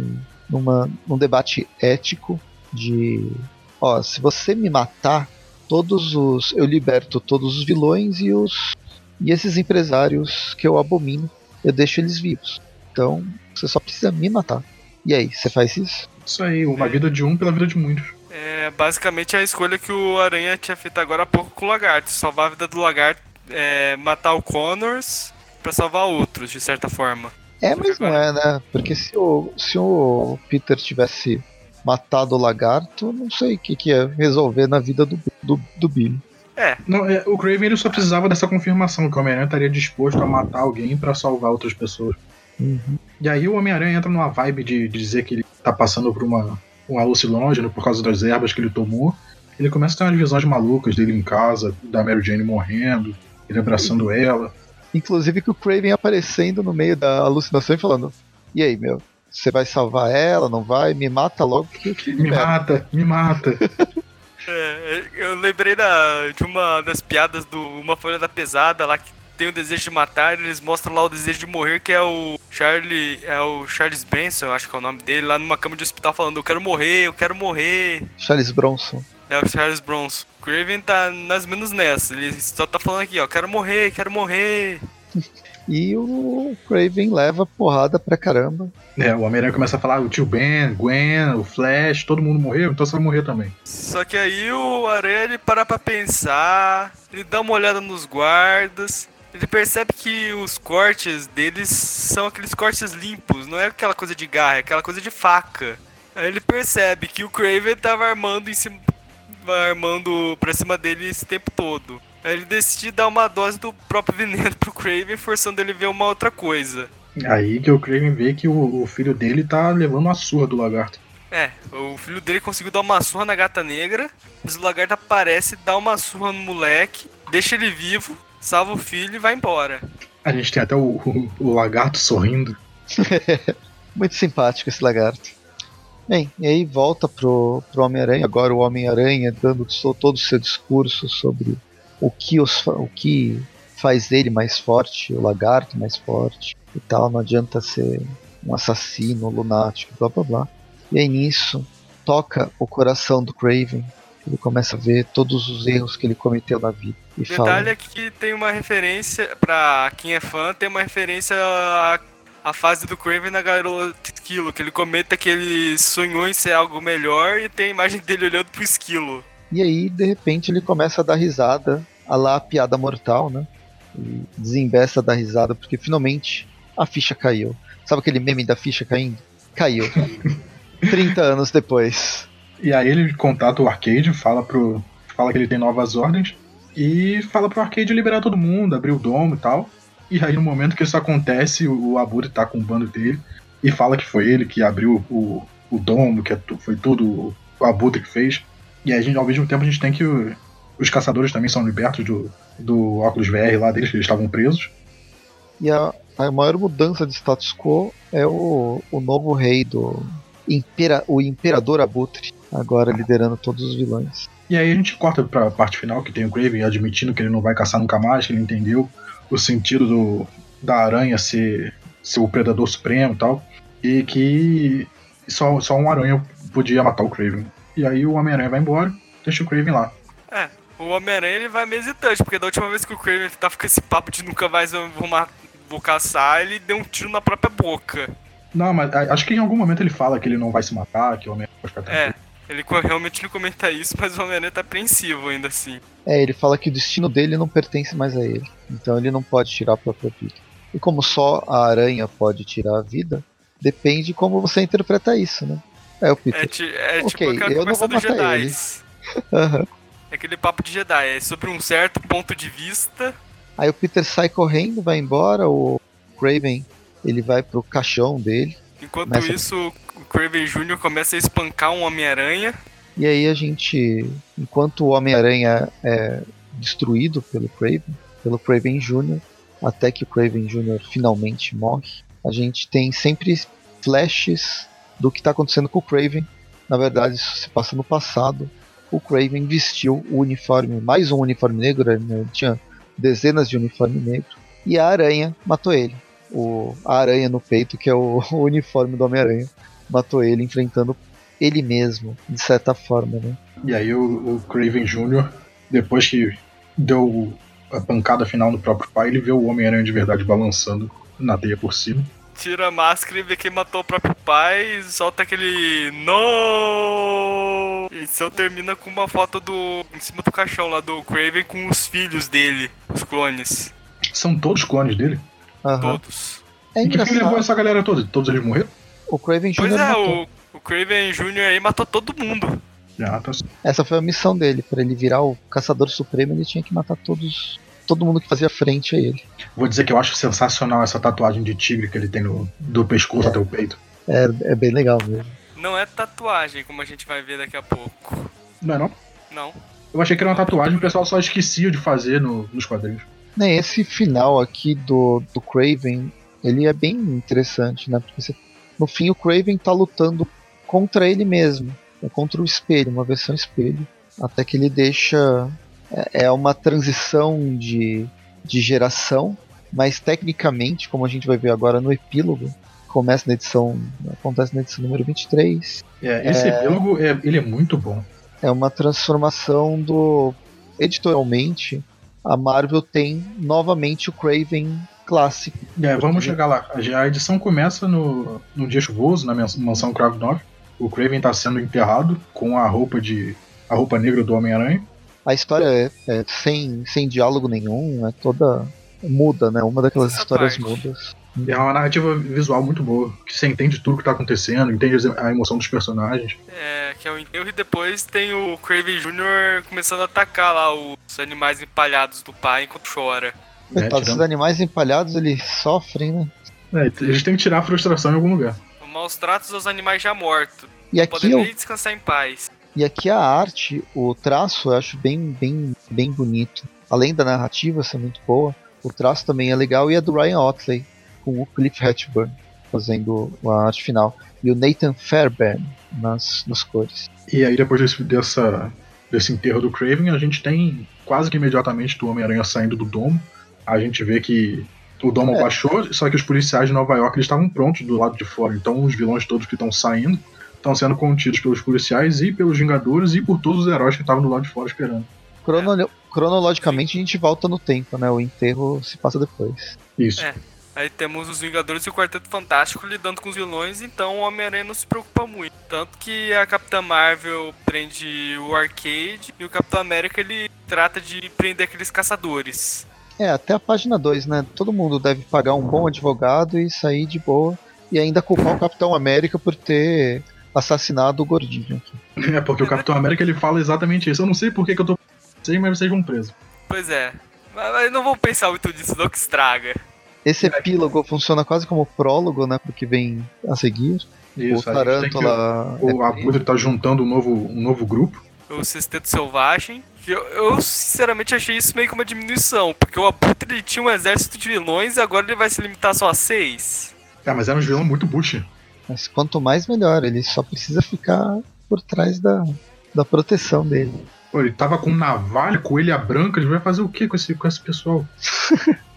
Speaker 2: numa, num debate ético de: ó, se você me matar, todos os. Eu liberto todos os vilões e os. E esses empresários que eu abomino, eu deixo eles vivos. Então, você só precisa me matar. E aí, você faz isso?
Speaker 3: Isso aí, uma é. vida de um pela vida de muitos.
Speaker 4: É basicamente a escolha que o Aranha tinha feito agora há pouco com o Lagarto. Salvar a vida do Lagarto, é, matar o Connors para salvar outros, de certa forma.
Speaker 2: É, mas não é, né? Porque se o, se o Peter tivesse matado o lagarto, não sei o que, que ia resolver na vida do, do, do Billy.
Speaker 3: É. Não, é, o Craven ele só precisava dessa confirmação que o Homem-Aranha estaria disposto a matar alguém para salvar outras pessoas.
Speaker 2: Uhum.
Speaker 3: E aí o Homem-Aranha entra numa vibe de, de, dizer que ele tá passando por uma, um alucinógeno por causa das ervas que ele tomou. Ele começa a ter umas visões malucas dele em casa, da Mary Jane morrendo, ele abraçando ela.
Speaker 2: Inclusive que o Craven aparecendo no meio da alucinação e falando: E aí, meu, você vai salvar ela, não vai? Me mata logo. Que
Speaker 3: me mata, me mata.
Speaker 4: É, eu lembrei da, de uma das piadas do Uma Folha da Pesada lá que tem o desejo de matar, eles mostram lá o desejo de morrer, que é o Charlie, é o Charles Benson, acho que é o nome dele, lá numa cama de hospital falando, eu quero morrer, eu quero morrer.
Speaker 2: Charles Bronson.
Speaker 4: É o Charles Bronson. Craven tá nas menos nessa, ele só tá falando aqui, ó, quero morrer, quero morrer.
Speaker 2: E o Craven leva porrada pra caramba.
Speaker 3: É, o Homem-Aranha começa a falar: o tio Ben, Gwen, o Flash, todo mundo morreu, então você vai morrer também.
Speaker 4: Só que aí o Aranha ele para pra pensar, ele dá uma olhada nos guardas, ele percebe que os cortes deles são aqueles cortes limpos, não é aquela coisa de garra, é aquela coisa de faca. Aí ele percebe que o Craven tava armando em cima, armando pra cima dele esse tempo todo. Aí ele decide dar uma dose do próprio veneno pro Craven, forçando ele a ver uma outra coisa.
Speaker 3: Aí que o Craven vê que o, o filho dele tá levando uma surra do lagarto.
Speaker 4: É, o filho dele conseguiu dar uma surra na gata negra, mas o lagarto aparece, dá uma surra no moleque, deixa ele vivo, salva o filho e vai embora.
Speaker 3: A gente tem até o, o, o lagarto sorrindo.
Speaker 2: Muito simpático esse lagarto. Bem, e aí volta pro, pro Homem-Aranha, agora o Homem-Aranha dando todo o seu discurso sobre o que, os, o que faz dele mais forte, o lagarto mais forte e tal. Não adianta ser um assassino, lunático, blá blá blá. E aí nisso toca o coração do Craven. Ele começa a ver todos os erros que ele cometeu na vida. E
Speaker 4: o
Speaker 2: detalhe
Speaker 4: fala... é que tem uma referência, pra quem é fã, tem uma referência a, a fase do Craven na garota esquilo, que ele comenta que ele sonhou em ser algo melhor e tem a imagem dele olhando pro esquilo.
Speaker 2: E aí, de repente, ele começa a dar risada, a lá a piada mortal, né? E desembesta da risada, porque finalmente a ficha caiu. Sabe aquele meme da ficha caindo? Caiu. 30 anos depois.
Speaker 3: E aí ele contata o arcade, fala pro. fala que ele tem novas ordens e fala pro arcade liberar todo mundo, abrir o domo e tal. E aí no momento que isso acontece, o Aburi tá com o bando dele e fala que foi ele que abriu o, o domo, que é foi tudo o Abutre que fez. E aí, ao mesmo tempo, a gente tem que os caçadores também são libertos do, do óculos VR lá deles, que eles estavam presos.
Speaker 2: E a, a maior mudança de status quo é o, o novo rei do. Impera, o Imperador Abutre, agora liderando todos os vilões.
Speaker 3: E aí a gente corta pra parte final, que tem o Craven admitindo que ele não vai caçar nunca mais, que ele entendeu o sentido do, da aranha ser, ser o predador supremo e tal. E que só, só um aranha podia matar o Craven. E aí o Homem-Aranha vai embora, deixa o Craven lá.
Speaker 4: É, o Homem-Aranha ele vai meio hesitante, porque da última vez que o Craven tava com esse papo de nunca mais vou, vou caçar, ele deu um tiro na própria boca.
Speaker 3: Não, mas acho que em algum momento ele fala que ele não vai se matar, que o Homem-Aranha vai ficar
Speaker 4: tranquilo. É. Ele realmente não comenta isso, mas o Homem-Aranha tá apreensivo ainda assim.
Speaker 2: É, ele fala que o destino dele não pertence mais a ele. Então ele não pode tirar a própria vida. E como só a aranha pode tirar a vida, depende como você interpreta isso, né?
Speaker 4: É o Peter. É, ti, é tipo okay, aquela eu não vou matar Jedi. Ele. uhum. É aquele papo de Jedi, é sobre um certo ponto de vista.
Speaker 2: Aí o Peter sai correndo, vai embora, o Craven ele vai pro caixão dele.
Speaker 4: Enquanto começa... isso, o Craven Jr. começa a espancar um Homem-Aranha.
Speaker 2: E aí a gente, enquanto o Homem-Aranha é destruído pelo Craven, pelo Craven Jr., até que o Craven Jr. finalmente morre, a gente tem sempre flashes do que está acontecendo com o Craven. Na verdade, isso se passa no passado. O Craven vestiu o uniforme, mais um uniforme negro, né? tinha dezenas de uniforme negro, e a aranha matou ele. O, a aranha no peito, que é o, o uniforme do Homem-Aranha, matou ele enfrentando ele mesmo, de certa forma, né?
Speaker 3: E aí o, o Craven Jr., depois que deu a pancada final no próprio pai, ele vê o Homem-Aranha de verdade balançando na teia por cima
Speaker 4: tira a máscara e vê quem matou o próprio pai, solta aquele no. E então termina com uma foto do em cima do caixão lá do Craven com os filhos dele, os clones.
Speaker 3: São todos clones dele?
Speaker 4: Uhum. Todos.
Speaker 3: É e levou essa galera toda? Todos eles morreram?
Speaker 2: O Craven Jr.
Speaker 4: Pois é, o, o Craven Jr. aí matou todo mundo.
Speaker 3: Ah, tá...
Speaker 2: Essa foi a missão dele, para ele virar o caçador supremo, ele tinha que matar todos todo mundo que fazia frente a ele.
Speaker 3: Vou dizer que eu acho sensacional essa tatuagem de tigre que ele tem no, do pescoço é. até o peito.
Speaker 2: É, é bem legal mesmo.
Speaker 4: Não é tatuagem, como a gente vai ver daqui a pouco.
Speaker 3: Não é não?
Speaker 4: Não.
Speaker 3: Eu achei que era uma tatuagem e o pessoal só esquecia de fazer no, nos quadrinhos.
Speaker 2: Nem esse final aqui do, do Craven, ele é bem interessante, né? Porque você, no fim o Craven tá lutando contra ele mesmo, é contra o espelho, uma versão espelho, até que ele deixa é, é uma transição de, de geração, mas tecnicamente, como a gente vai ver agora no epílogo, começa na edição. acontece na edição número 23.
Speaker 3: É, esse é, epílogo é, ele é muito bom.
Speaker 2: É uma transformação do. Editorialmente, a Marvel tem novamente o Craven clássico.
Speaker 3: É, vamos chegar lá. A edição começa no, no dia chuvoso, na mansão Krav 9. O Craven está sendo enterrado com a roupa de. a roupa negra do Homem-Aranha.
Speaker 2: A história é, é, sem, sem diálogo nenhum, é toda muda, né? Uma daquelas Essa histórias parte. mudas.
Speaker 3: É uma narrativa visual muito boa, que você entende tudo que tá acontecendo, entende a emoção dos personagens.
Speaker 4: É, que é o enterro e depois tem o Craven Jr. começando a atacar lá os animais empalhados do pai enquanto chora.
Speaker 2: Coitado, é, tirando... esses animais empalhados, eles sofrem, né?
Speaker 3: É, eles têm que tirar a frustração em algum lugar.
Speaker 4: Maus tratos aos animais já mortos.
Speaker 2: E aqui podem eu...
Speaker 4: nem descansar em paz.
Speaker 2: E aqui a arte, o traço, eu acho bem, bem, bem bonito. Além da narrativa ser muito boa, o traço também é legal e é do Ryan Otley, com o Cliff Hatchburn fazendo a arte final. E o Nathan Fairbairn nas, nas cores.
Speaker 3: E aí depois desse, dessa, desse enterro do Craven, a gente tem quase que imediatamente do Homem-Aranha saindo do domo. A gente vê que o domo é. baixou, só que os policiais de Nova York eles estavam prontos do lado de fora. Então os vilões todos que estão saindo estão sendo contidos pelos policiais e pelos Vingadores e por todos os heróis que estavam do lado de fora esperando.
Speaker 2: Crono cronologicamente a gente volta no tempo, né? O enterro se passa depois.
Speaker 3: Isso.
Speaker 4: É. Aí temos os Vingadores e o Quarteto Fantástico lidando com os vilões, então o Homem-Aranha não se preocupa muito. Tanto que a Capitã Marvel prende o Arcade e o Capitão América ele trata de prender aqueles caçadores.
Speaker 2: É, até a página 2, né? Todo mundo deve pagar um bom advogado e sair de boa e ainda culpar o Capitão América por ter assassinado o gordinho aqui.
Speaker 3: É, porque o Capitão América ele fala exatamente isso. Eu não sei por que, que eu tô. Sei, mas vocês vão presos.
Speaker 4: Pois é. Mas, mas não vou pensar muito nisso, não que estraga.
Speaker 2: Esse epílogo funciona quase como prólogo, né? Porque vem a seguir.
Speaker 3: Isso,
Speaker 2: o Tarântula.
Speaker 3: O
Speaker 2: é
Speaker 3: Abutre tá juntando um novo, um novo grupo.
Speaker 4: O Sexteto Selvagem. Eu, eu, sinceramente achei isso meio que uma diminuição, porque o Abutre ele tinha um exército de vilões e agora ele vai se limitar só a seis.
Speaker 3: É, mas era um vilão muito bucha.
Speaker 2: Mas quanto mais melhor, ele só precisa ficar por trás da, da proteção dele.
Speaker 3: Pô, ele tava com navalha, coelha branca, ele vai fazer o que com esse, com esse pessoal?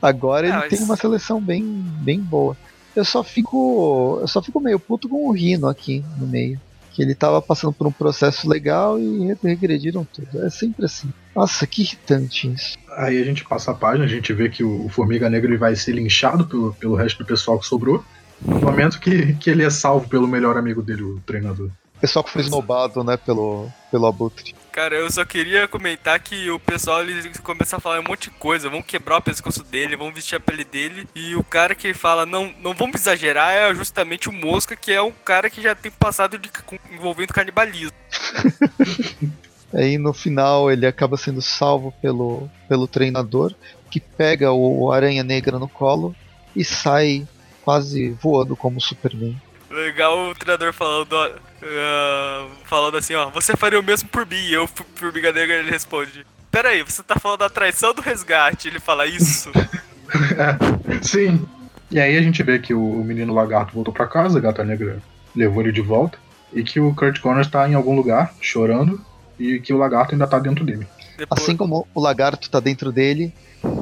Speaker 2: Agora ele tem uma seleção bem, bem boa. Eu só fico. Eu só fico meio puto com o Rino aqui no meio. Que ele tava passando por um processo legal e regrediram tudo. É sempre assim. Nossa, que irritante isso.
Speaker 3: Aí a gente passa a página, a gente vê que o, o Formiga Negra ele vai ser linchado pelo, pelo resto do pessoal que sobrou. No momento que, que ele é salvo pelo melhor amigo dele, o treinador.
Speaker 2: O pessoal que foi esnobado, né, pelo, pelo Abutre.
Speaker 4: Cara, eu só queria comentar que o pessoal ele começa a falar um monte de coisa, vão quebrar o pescoço dele, vão vestir a pele dele, e o cara que fala, não, não vamos exagerar, é justamente o Mosca, que é um cara que já tem passado de, com- envolvendo canibalismo.
Speaker 2: Aí no final ele acaba sendo salvo pelo, pelo treinador, que pega o Aranha Negra no colo e sai quase voando como Superman.
Speaker 4: Legal o treinador falando, ó, ah, falando assim, ó, você faria o mesmo por mim, e eu, Formiga Negra, ele responde, pera aí, você tá falando da traição do resgate, ele fala isso.
Speaker 3: Sim. E aí a gente vê que o, o menino lagarto voltou pra casa, a gata negra levou ele de volta, e que o Kurt Connors tá em algum lugar, chorando, e que o lagarto ainda tá dentro dele.
Speaker 4: Depois,
Speaker 2: Assim como o lagarto tá dentro dele,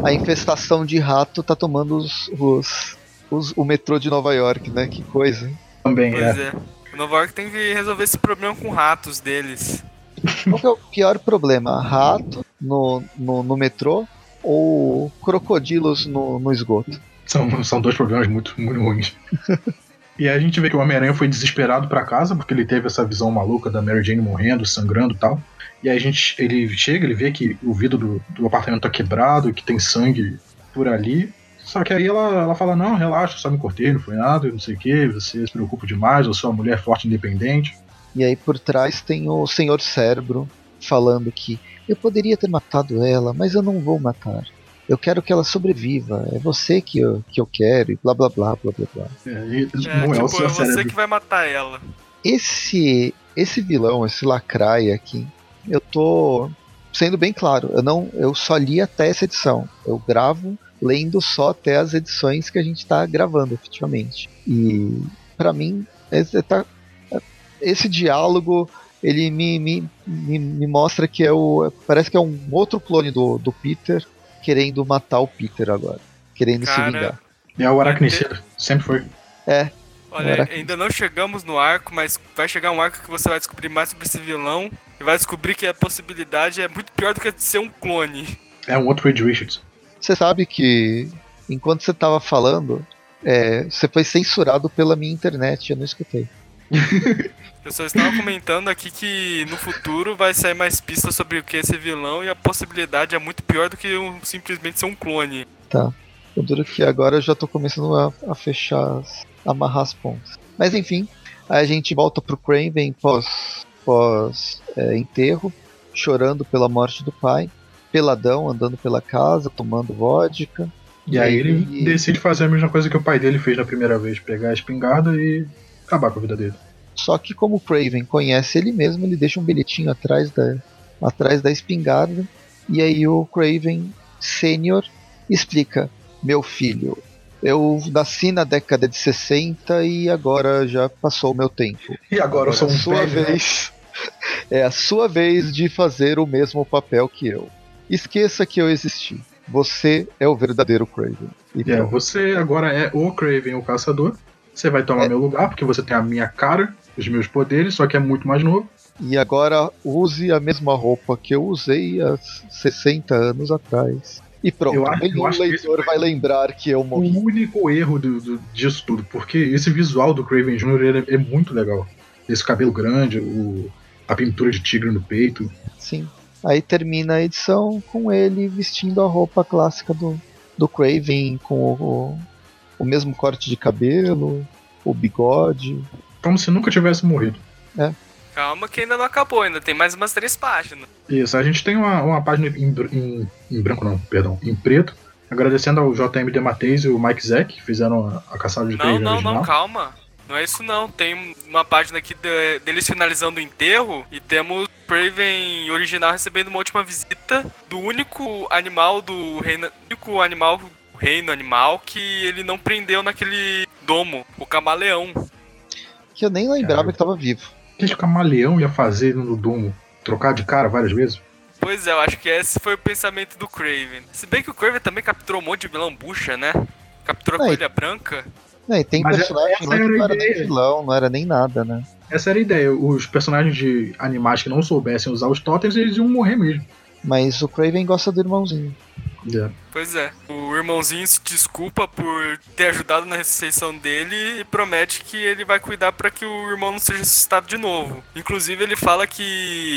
Speaker 2: a infestação de rato tá tomando os, os, os- o metrô de Nova York, né? Que coisa. hein?
Speaker 3: Também
Speaker 4: pois
Speaker 3: é.
Speaker 4: é. Nova York tem que resolver esse problema com ratos deles.
Speaker 2: Qual que é o pior problema? Rato no, no, no metrô ou crocodilos no, no esgoto?
Speaker 3: São, são dois problemas muito, muito ruins. e aí a gente vê que o Homem-Aranha foi desesperado pra casa, porque ele teve essa visão maluca da Mary Jane morrendo, sangrando e tal. E aí a gente, ele chega, ele vê que o vidro do, do apartamento tá quebrado, que tem sangue por ali. Só que aí ela, ela fala, não, relaxa, só me cortei, não foi nada, não sei o que, você se preocupa demais, eu sou uma mulher forte e independente.
Speaker 2: E aí por trás tem o Senhor Cérebro falando que eu poderia ter matado ela, mas eu não vou matar. Eu quero que ela sobreviva. É você que eu, que eu quero e blá blá blá blá blá blá.
Speaker 3: É, e
Speaker 4: É,
Speaker 3: não é o
Speaker 4: tipo,
Speaker 3: seu
Speaker 4: é você
Speaker 3: cérebro.
Speaker 4: que vai matar ela.
Speaker 2: Esse esse vilão, esse lacraia aqui, eu tô sendo bem claro, eu não eu só li até essa edição. Eu gravo lendo só até as edições que a gente tá gravando efetivamente. E pra mim esse, tá- esse diálogo ele me, me, me, me mostra que é o parece que é um outro clone do, do Peter querendo matar o Peter agora, querendo se
Speaker 4: Cara,
Speaker 2: vingar.
Speaker 3: É o aracnicida, sempre foi.
Speaker 4: Olha,
Speaker 2: Agora-
Speaker 4: ainda não chegamos no arco, mas vai chegar um arco que você vai descobrir mais sobre esse vilão e vai descobrir que a possibilidade é muito pior do que de ser um clone.
Speaker 3: É um outro Reed Richards.
Speaker 2: Você sabe que enquanto você tava falando, é, você foi censurado pela minha internet, eu não escutei.
Speaker 4: Eu só estava comentando aqui que no futuro vai sair mais pistas sobre o que é esse vilão e a possibilidade é muito pior do que um- simplesmente ser um clone.
Speaker 2: Eu duro que agora eu já tô começando a, a fechar, as, amarrar as pontas. Mas enfim, aí a gente volta pro Craven pós, pós é, enterro, chorando pela morte do pai, peladão, andando pela casa, tomando vodka.
Speaker 3: E aí ele decide fazer a mesma coisa que o pai dele fez na primeira vez, pegar a espingarda e acabar com a vida dele.
Speaker 2: Só que como o Craven conhece ele mesmo, ele deixa um bilhetinho atrás da, atrás da espingarda. E aí o Craven Sênior explica: Meu filho, eu nasci na década de 60 e agora já passou o meu tempo.
Speaker 3: E agora eu sou
Speaker 2: é
Speaker 3: um
Speaker 2: a sua
Speaker 3: velho, né?
Speaker 2: vez. É a sua vez de fazer o mesmo papel que eu. Esqueça que eu existi. Você é o verdadeiro Craven.
Speaker 3: É,
Speaker 2: Então,
Speaker 3: você agora é o Craven, o caçador. Você vai tomar
Speaker 2: É.
Speaker 3: meu lugar, porque você tem a minha cara, os meus poderes, só que é muito mais novo.
Speaker 2: E agora use a mesma roupa que eu usei há 60 anos atrás. E pronto,
Speaker 3: Eu acho- eu
Speaker 2: nenhum
Speaker 3: esse
Speaker 2: leitor vai lembrar que eu
Speaker 3: O
Speaker 2: morri.
Speaker 3: único erro do- do- disso tudo, porque esse visual do Craven Jr. ele é, é muito legal. Esse cabelo grande, o, a pintura de tigre no peito.
Speaker 2: Sim. Aí termina a edição com ele vestindo a roupa clássica do, do Craven, com o, o mesmo corte de cabelo, o bigode.
Speaker 3: Como se nunca tivesse morrido.
Speaker 4: Calma que ainda não acabou, ainda tem mais umas três páginas.
Speaker 3: Isso, a gente tem uma, uma página em, em- em branco, não, perdão, em preto, agradecendo ao JM Dematteis e o Mike Zeck, que fizeram a, a caçada de
Speaker 4: Não,
Speaker 3: Craven
Speaker 4: não,
Speaker 3: original.
Speaker 4: não, calma. Não é isso não. Tem uma página aqui de- deles finalizando o enterro e temos o Craven original recebendo uma última visita do único animal do reino. único animal reino animal que ele não prendeu naquele domo, o camaleão.
Speaker 2: Que eu nem lembrava
Speaker 3: Caramba.
Speaker 2: que tava vivo.
Speaker 3: O que esse camaleão ia fazer no Domo? Trocar de cara várias vezes?
Speaker 4: Pois é, eu acho que esse foi o pensamento do Craven. Se bem que o Craven também capturou um monte de vilão bucha, né? Capturou a coelha branca.
Speaker 2: E tem
Speaker 3: Mas
Speaker 2: personagem
Speaker 3: essa
Speaker 2: lá que não era nem vilão, não era nem nada, né?
Speaker 3: Essa era a ideia. Os personagens de animais que não soubessem usar os totens, eles iam morrer mesmo.
Speaker 2: Mas o Craven gosta do irmãozinho.
Speaker 4: Pois é. O irmãozinho se desculpa por ter ajudado na ressurreição dele e promete que ele vai cuidar para que o irmão não seja ressuscitado de novo. Inclusive, ele fala que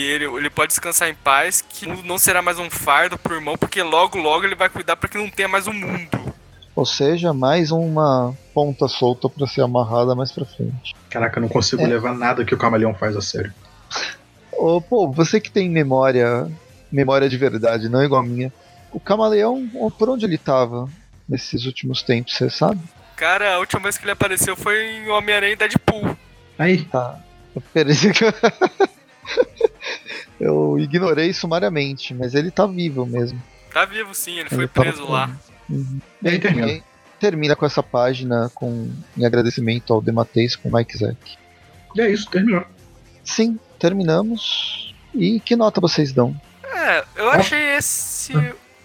Speaker 4: ele, ele pode descansar em paz, que não será mais um fardo pro irmão, porque logo, logo ele vai cuidar para que não tenha mais um mundo.
Speaker 2: Ou seja, mais uma ponta solta pra ser amarrada mais pra frente.
Speaker 3: Caraca, eu não consigo
Speaker 2: É.
Speaker 3: levar nada que o camaleão faz a sério.
Speaker 2: Ô, pô, você que tem memória, memória de verdade, não igual a minha. O camaleão, por onde ele tava nesses últimos tempos, você sabe?
Speaker 4: Cara, a última vez que ele apareceu foi em Homem-Aranha e Deadpool.
Speaker 3: Aí,
Speaker 2: Tá. Eu eu... ignorei sumariamente, mas ele tá vivo mesmo.
Speaker 4: Tá vivo sim, ele foi
Speaker 2: Ele tava
Speaker 4: preso lá.
Speaker 2: Uhum.
Speaker 3: E aí termina.
Speaker 2: E termina com essa página com em agradecimento ao Dematteis com o Mike Zack.
Speaker 3: e é isso, terminou.
Speaker 2: Sim, terminamos. E que nota vocês dão?
Speaker 4: É, eu achei esse.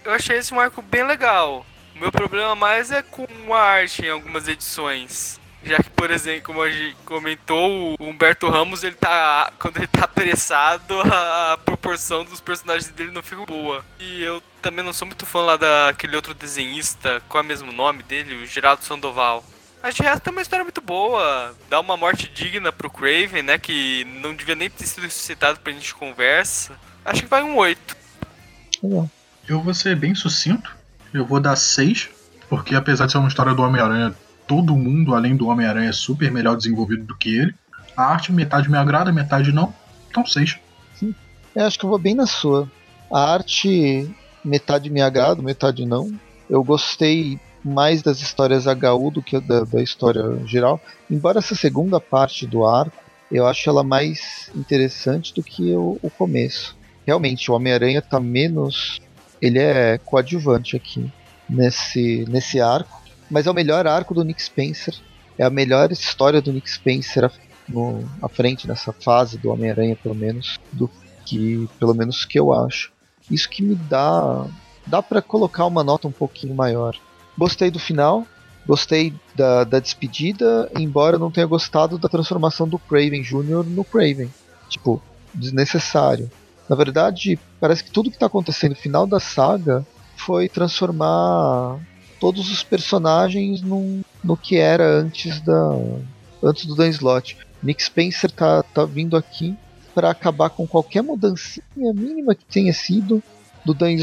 Speaker 4: Eu achei esse um arco bem legal. O meu problema mais é com a arte em algumas edições. Já que, por exemplo, como a gente comentou, o Humberto Ramos, ele tá. Quando ele tá apressado, a proporção dos personagens dele não fica boa. E eu também não sou muito fã lá daquele outro desenhista, qual é o mesmo nome dele? O Geraldo Sandoval. Mas de resto é uma história muito boa. Dá uma morte digna pro Craven, né? Que não devia nem ter sido ressuscitado pra gente conversa. Acho que vai um 8.
Speaker 2: Legal.
Speaker 3: Eu vou ser bem sucinto. Eu vou dar 6, porque apesar de ser uma história do Homem-Aranha, todo mundo além do Homem-Aranha é super melhor desenvolvido do que ele. A arte metade me agrada, metade não. Então 6.
Speaker 2: Eu acho que eu vou bem na sua. A arte, metade me agrada, metade não. Eu gostei mais das histórias HU do que da, da história geral. Embora essa segunda parte do arco, eu acho ela mais interessante do que o, o começo. Realmente, o Homem-Aranha tá menos. Ele é coadjuvante aqui nesse, nesse arco. Mas é o melhor arco do Nick Spencer. É a melhor história do Nick Spencer à- no, à frente nessa fase do Homem-Aranha, pelo menos, do que pelo menos que eu acho. Isso que me dá dá para colocar uma nota um pouquinho maior. Gostei do final, gostei da, da despedida, embora não tenha gostado da transformação do Craven Jr. no Craven. Tipo, desnecessário. Na verdade, parece que tudo que tá acontecendo no final da saga foi transformar todos os personagens num, no que era antes da antes do Dan. Nick Spencer tá, tá vindo aqui para acabar com qualquer mudancinha mínima que tenha sido do Dan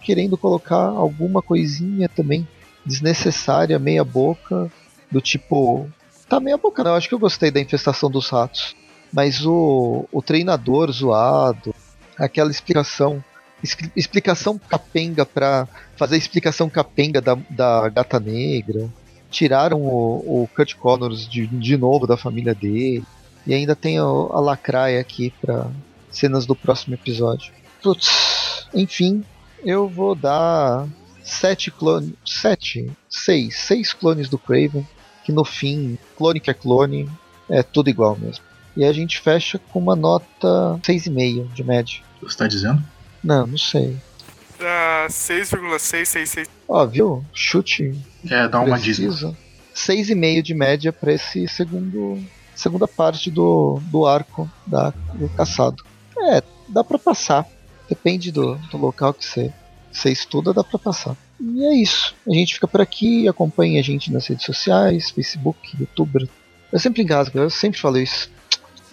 Speaker 2: querendo colocar alguma coisinha também desnecessária, meia boca, do tipo. Tá meia boca não, acho que eu gostei da infestação dos ratos. Mas o, o treinador zoado, aquela explicação. Expli- Explicação capenga pra fazer explicação capenga da, da gata negra. Tiraram o, o Kurt Connors de, de novo da família dele. E ainda tem a, a lacraia aqui pra cenas do próximo episódio. Putz, enfim, eu vou dar sete clones. Sete? Seis. Seis clones do Craven. Que no fim, clone que é clone, é tudo igual mesmo. E a gente fecha com uma nota 6,5 de média.
Speaker 3: Você tá dizendo?
Speaker 2: Não, não sei.
Speaker 4: Dá 6,666.
Speaker 2: Ó, viu? Chute
Speaker 3: É, dá uma
Speaker 2: preciso. 6,5 de média pra esse segundo segunda parte do, do arco da, do caçado. É, dá pra passar. Depende do, do local que você, você estuda, dá pra passar. E é isso. A gente fica por aqui, acompanhe a gente nas redes sociais, Facebook, YouTuber. Eu sempre engasgo, eu sempre falo isso.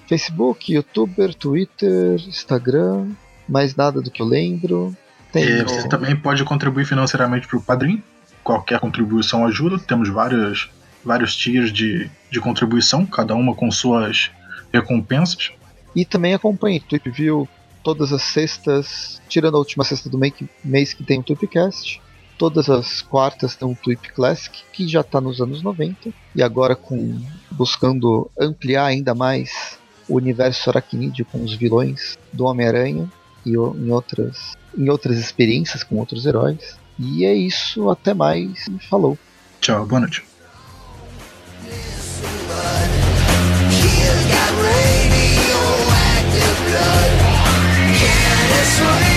Speaker 2: Facebook, YouTuber, Twitter, Instagram, mais nada do que eu lembro. Tem o-
Speaker 3: você também pode contribuir financeiramente pro padrinho, qualquer contribuição ajuda. Temos várias, vários tiers de, de contribuição, cada uma com suas recompensas.
Speaker 2: E também acompanhe Tweep View todas as sextas, tirando a última sexta do mês que tem o Tweepcast. Todas as quartas tem um Tweep Classic, que já está nos anos 90, e agora com buscando ampliar ainda mais o universo aracnídeo com os vilões do Homem-Aranha e em outras, em outras experiências com outros heróis. E é isso, até mais falou.
Speaker 3: Tchau, boa noite.
Speaker 1: blood. Can it swing?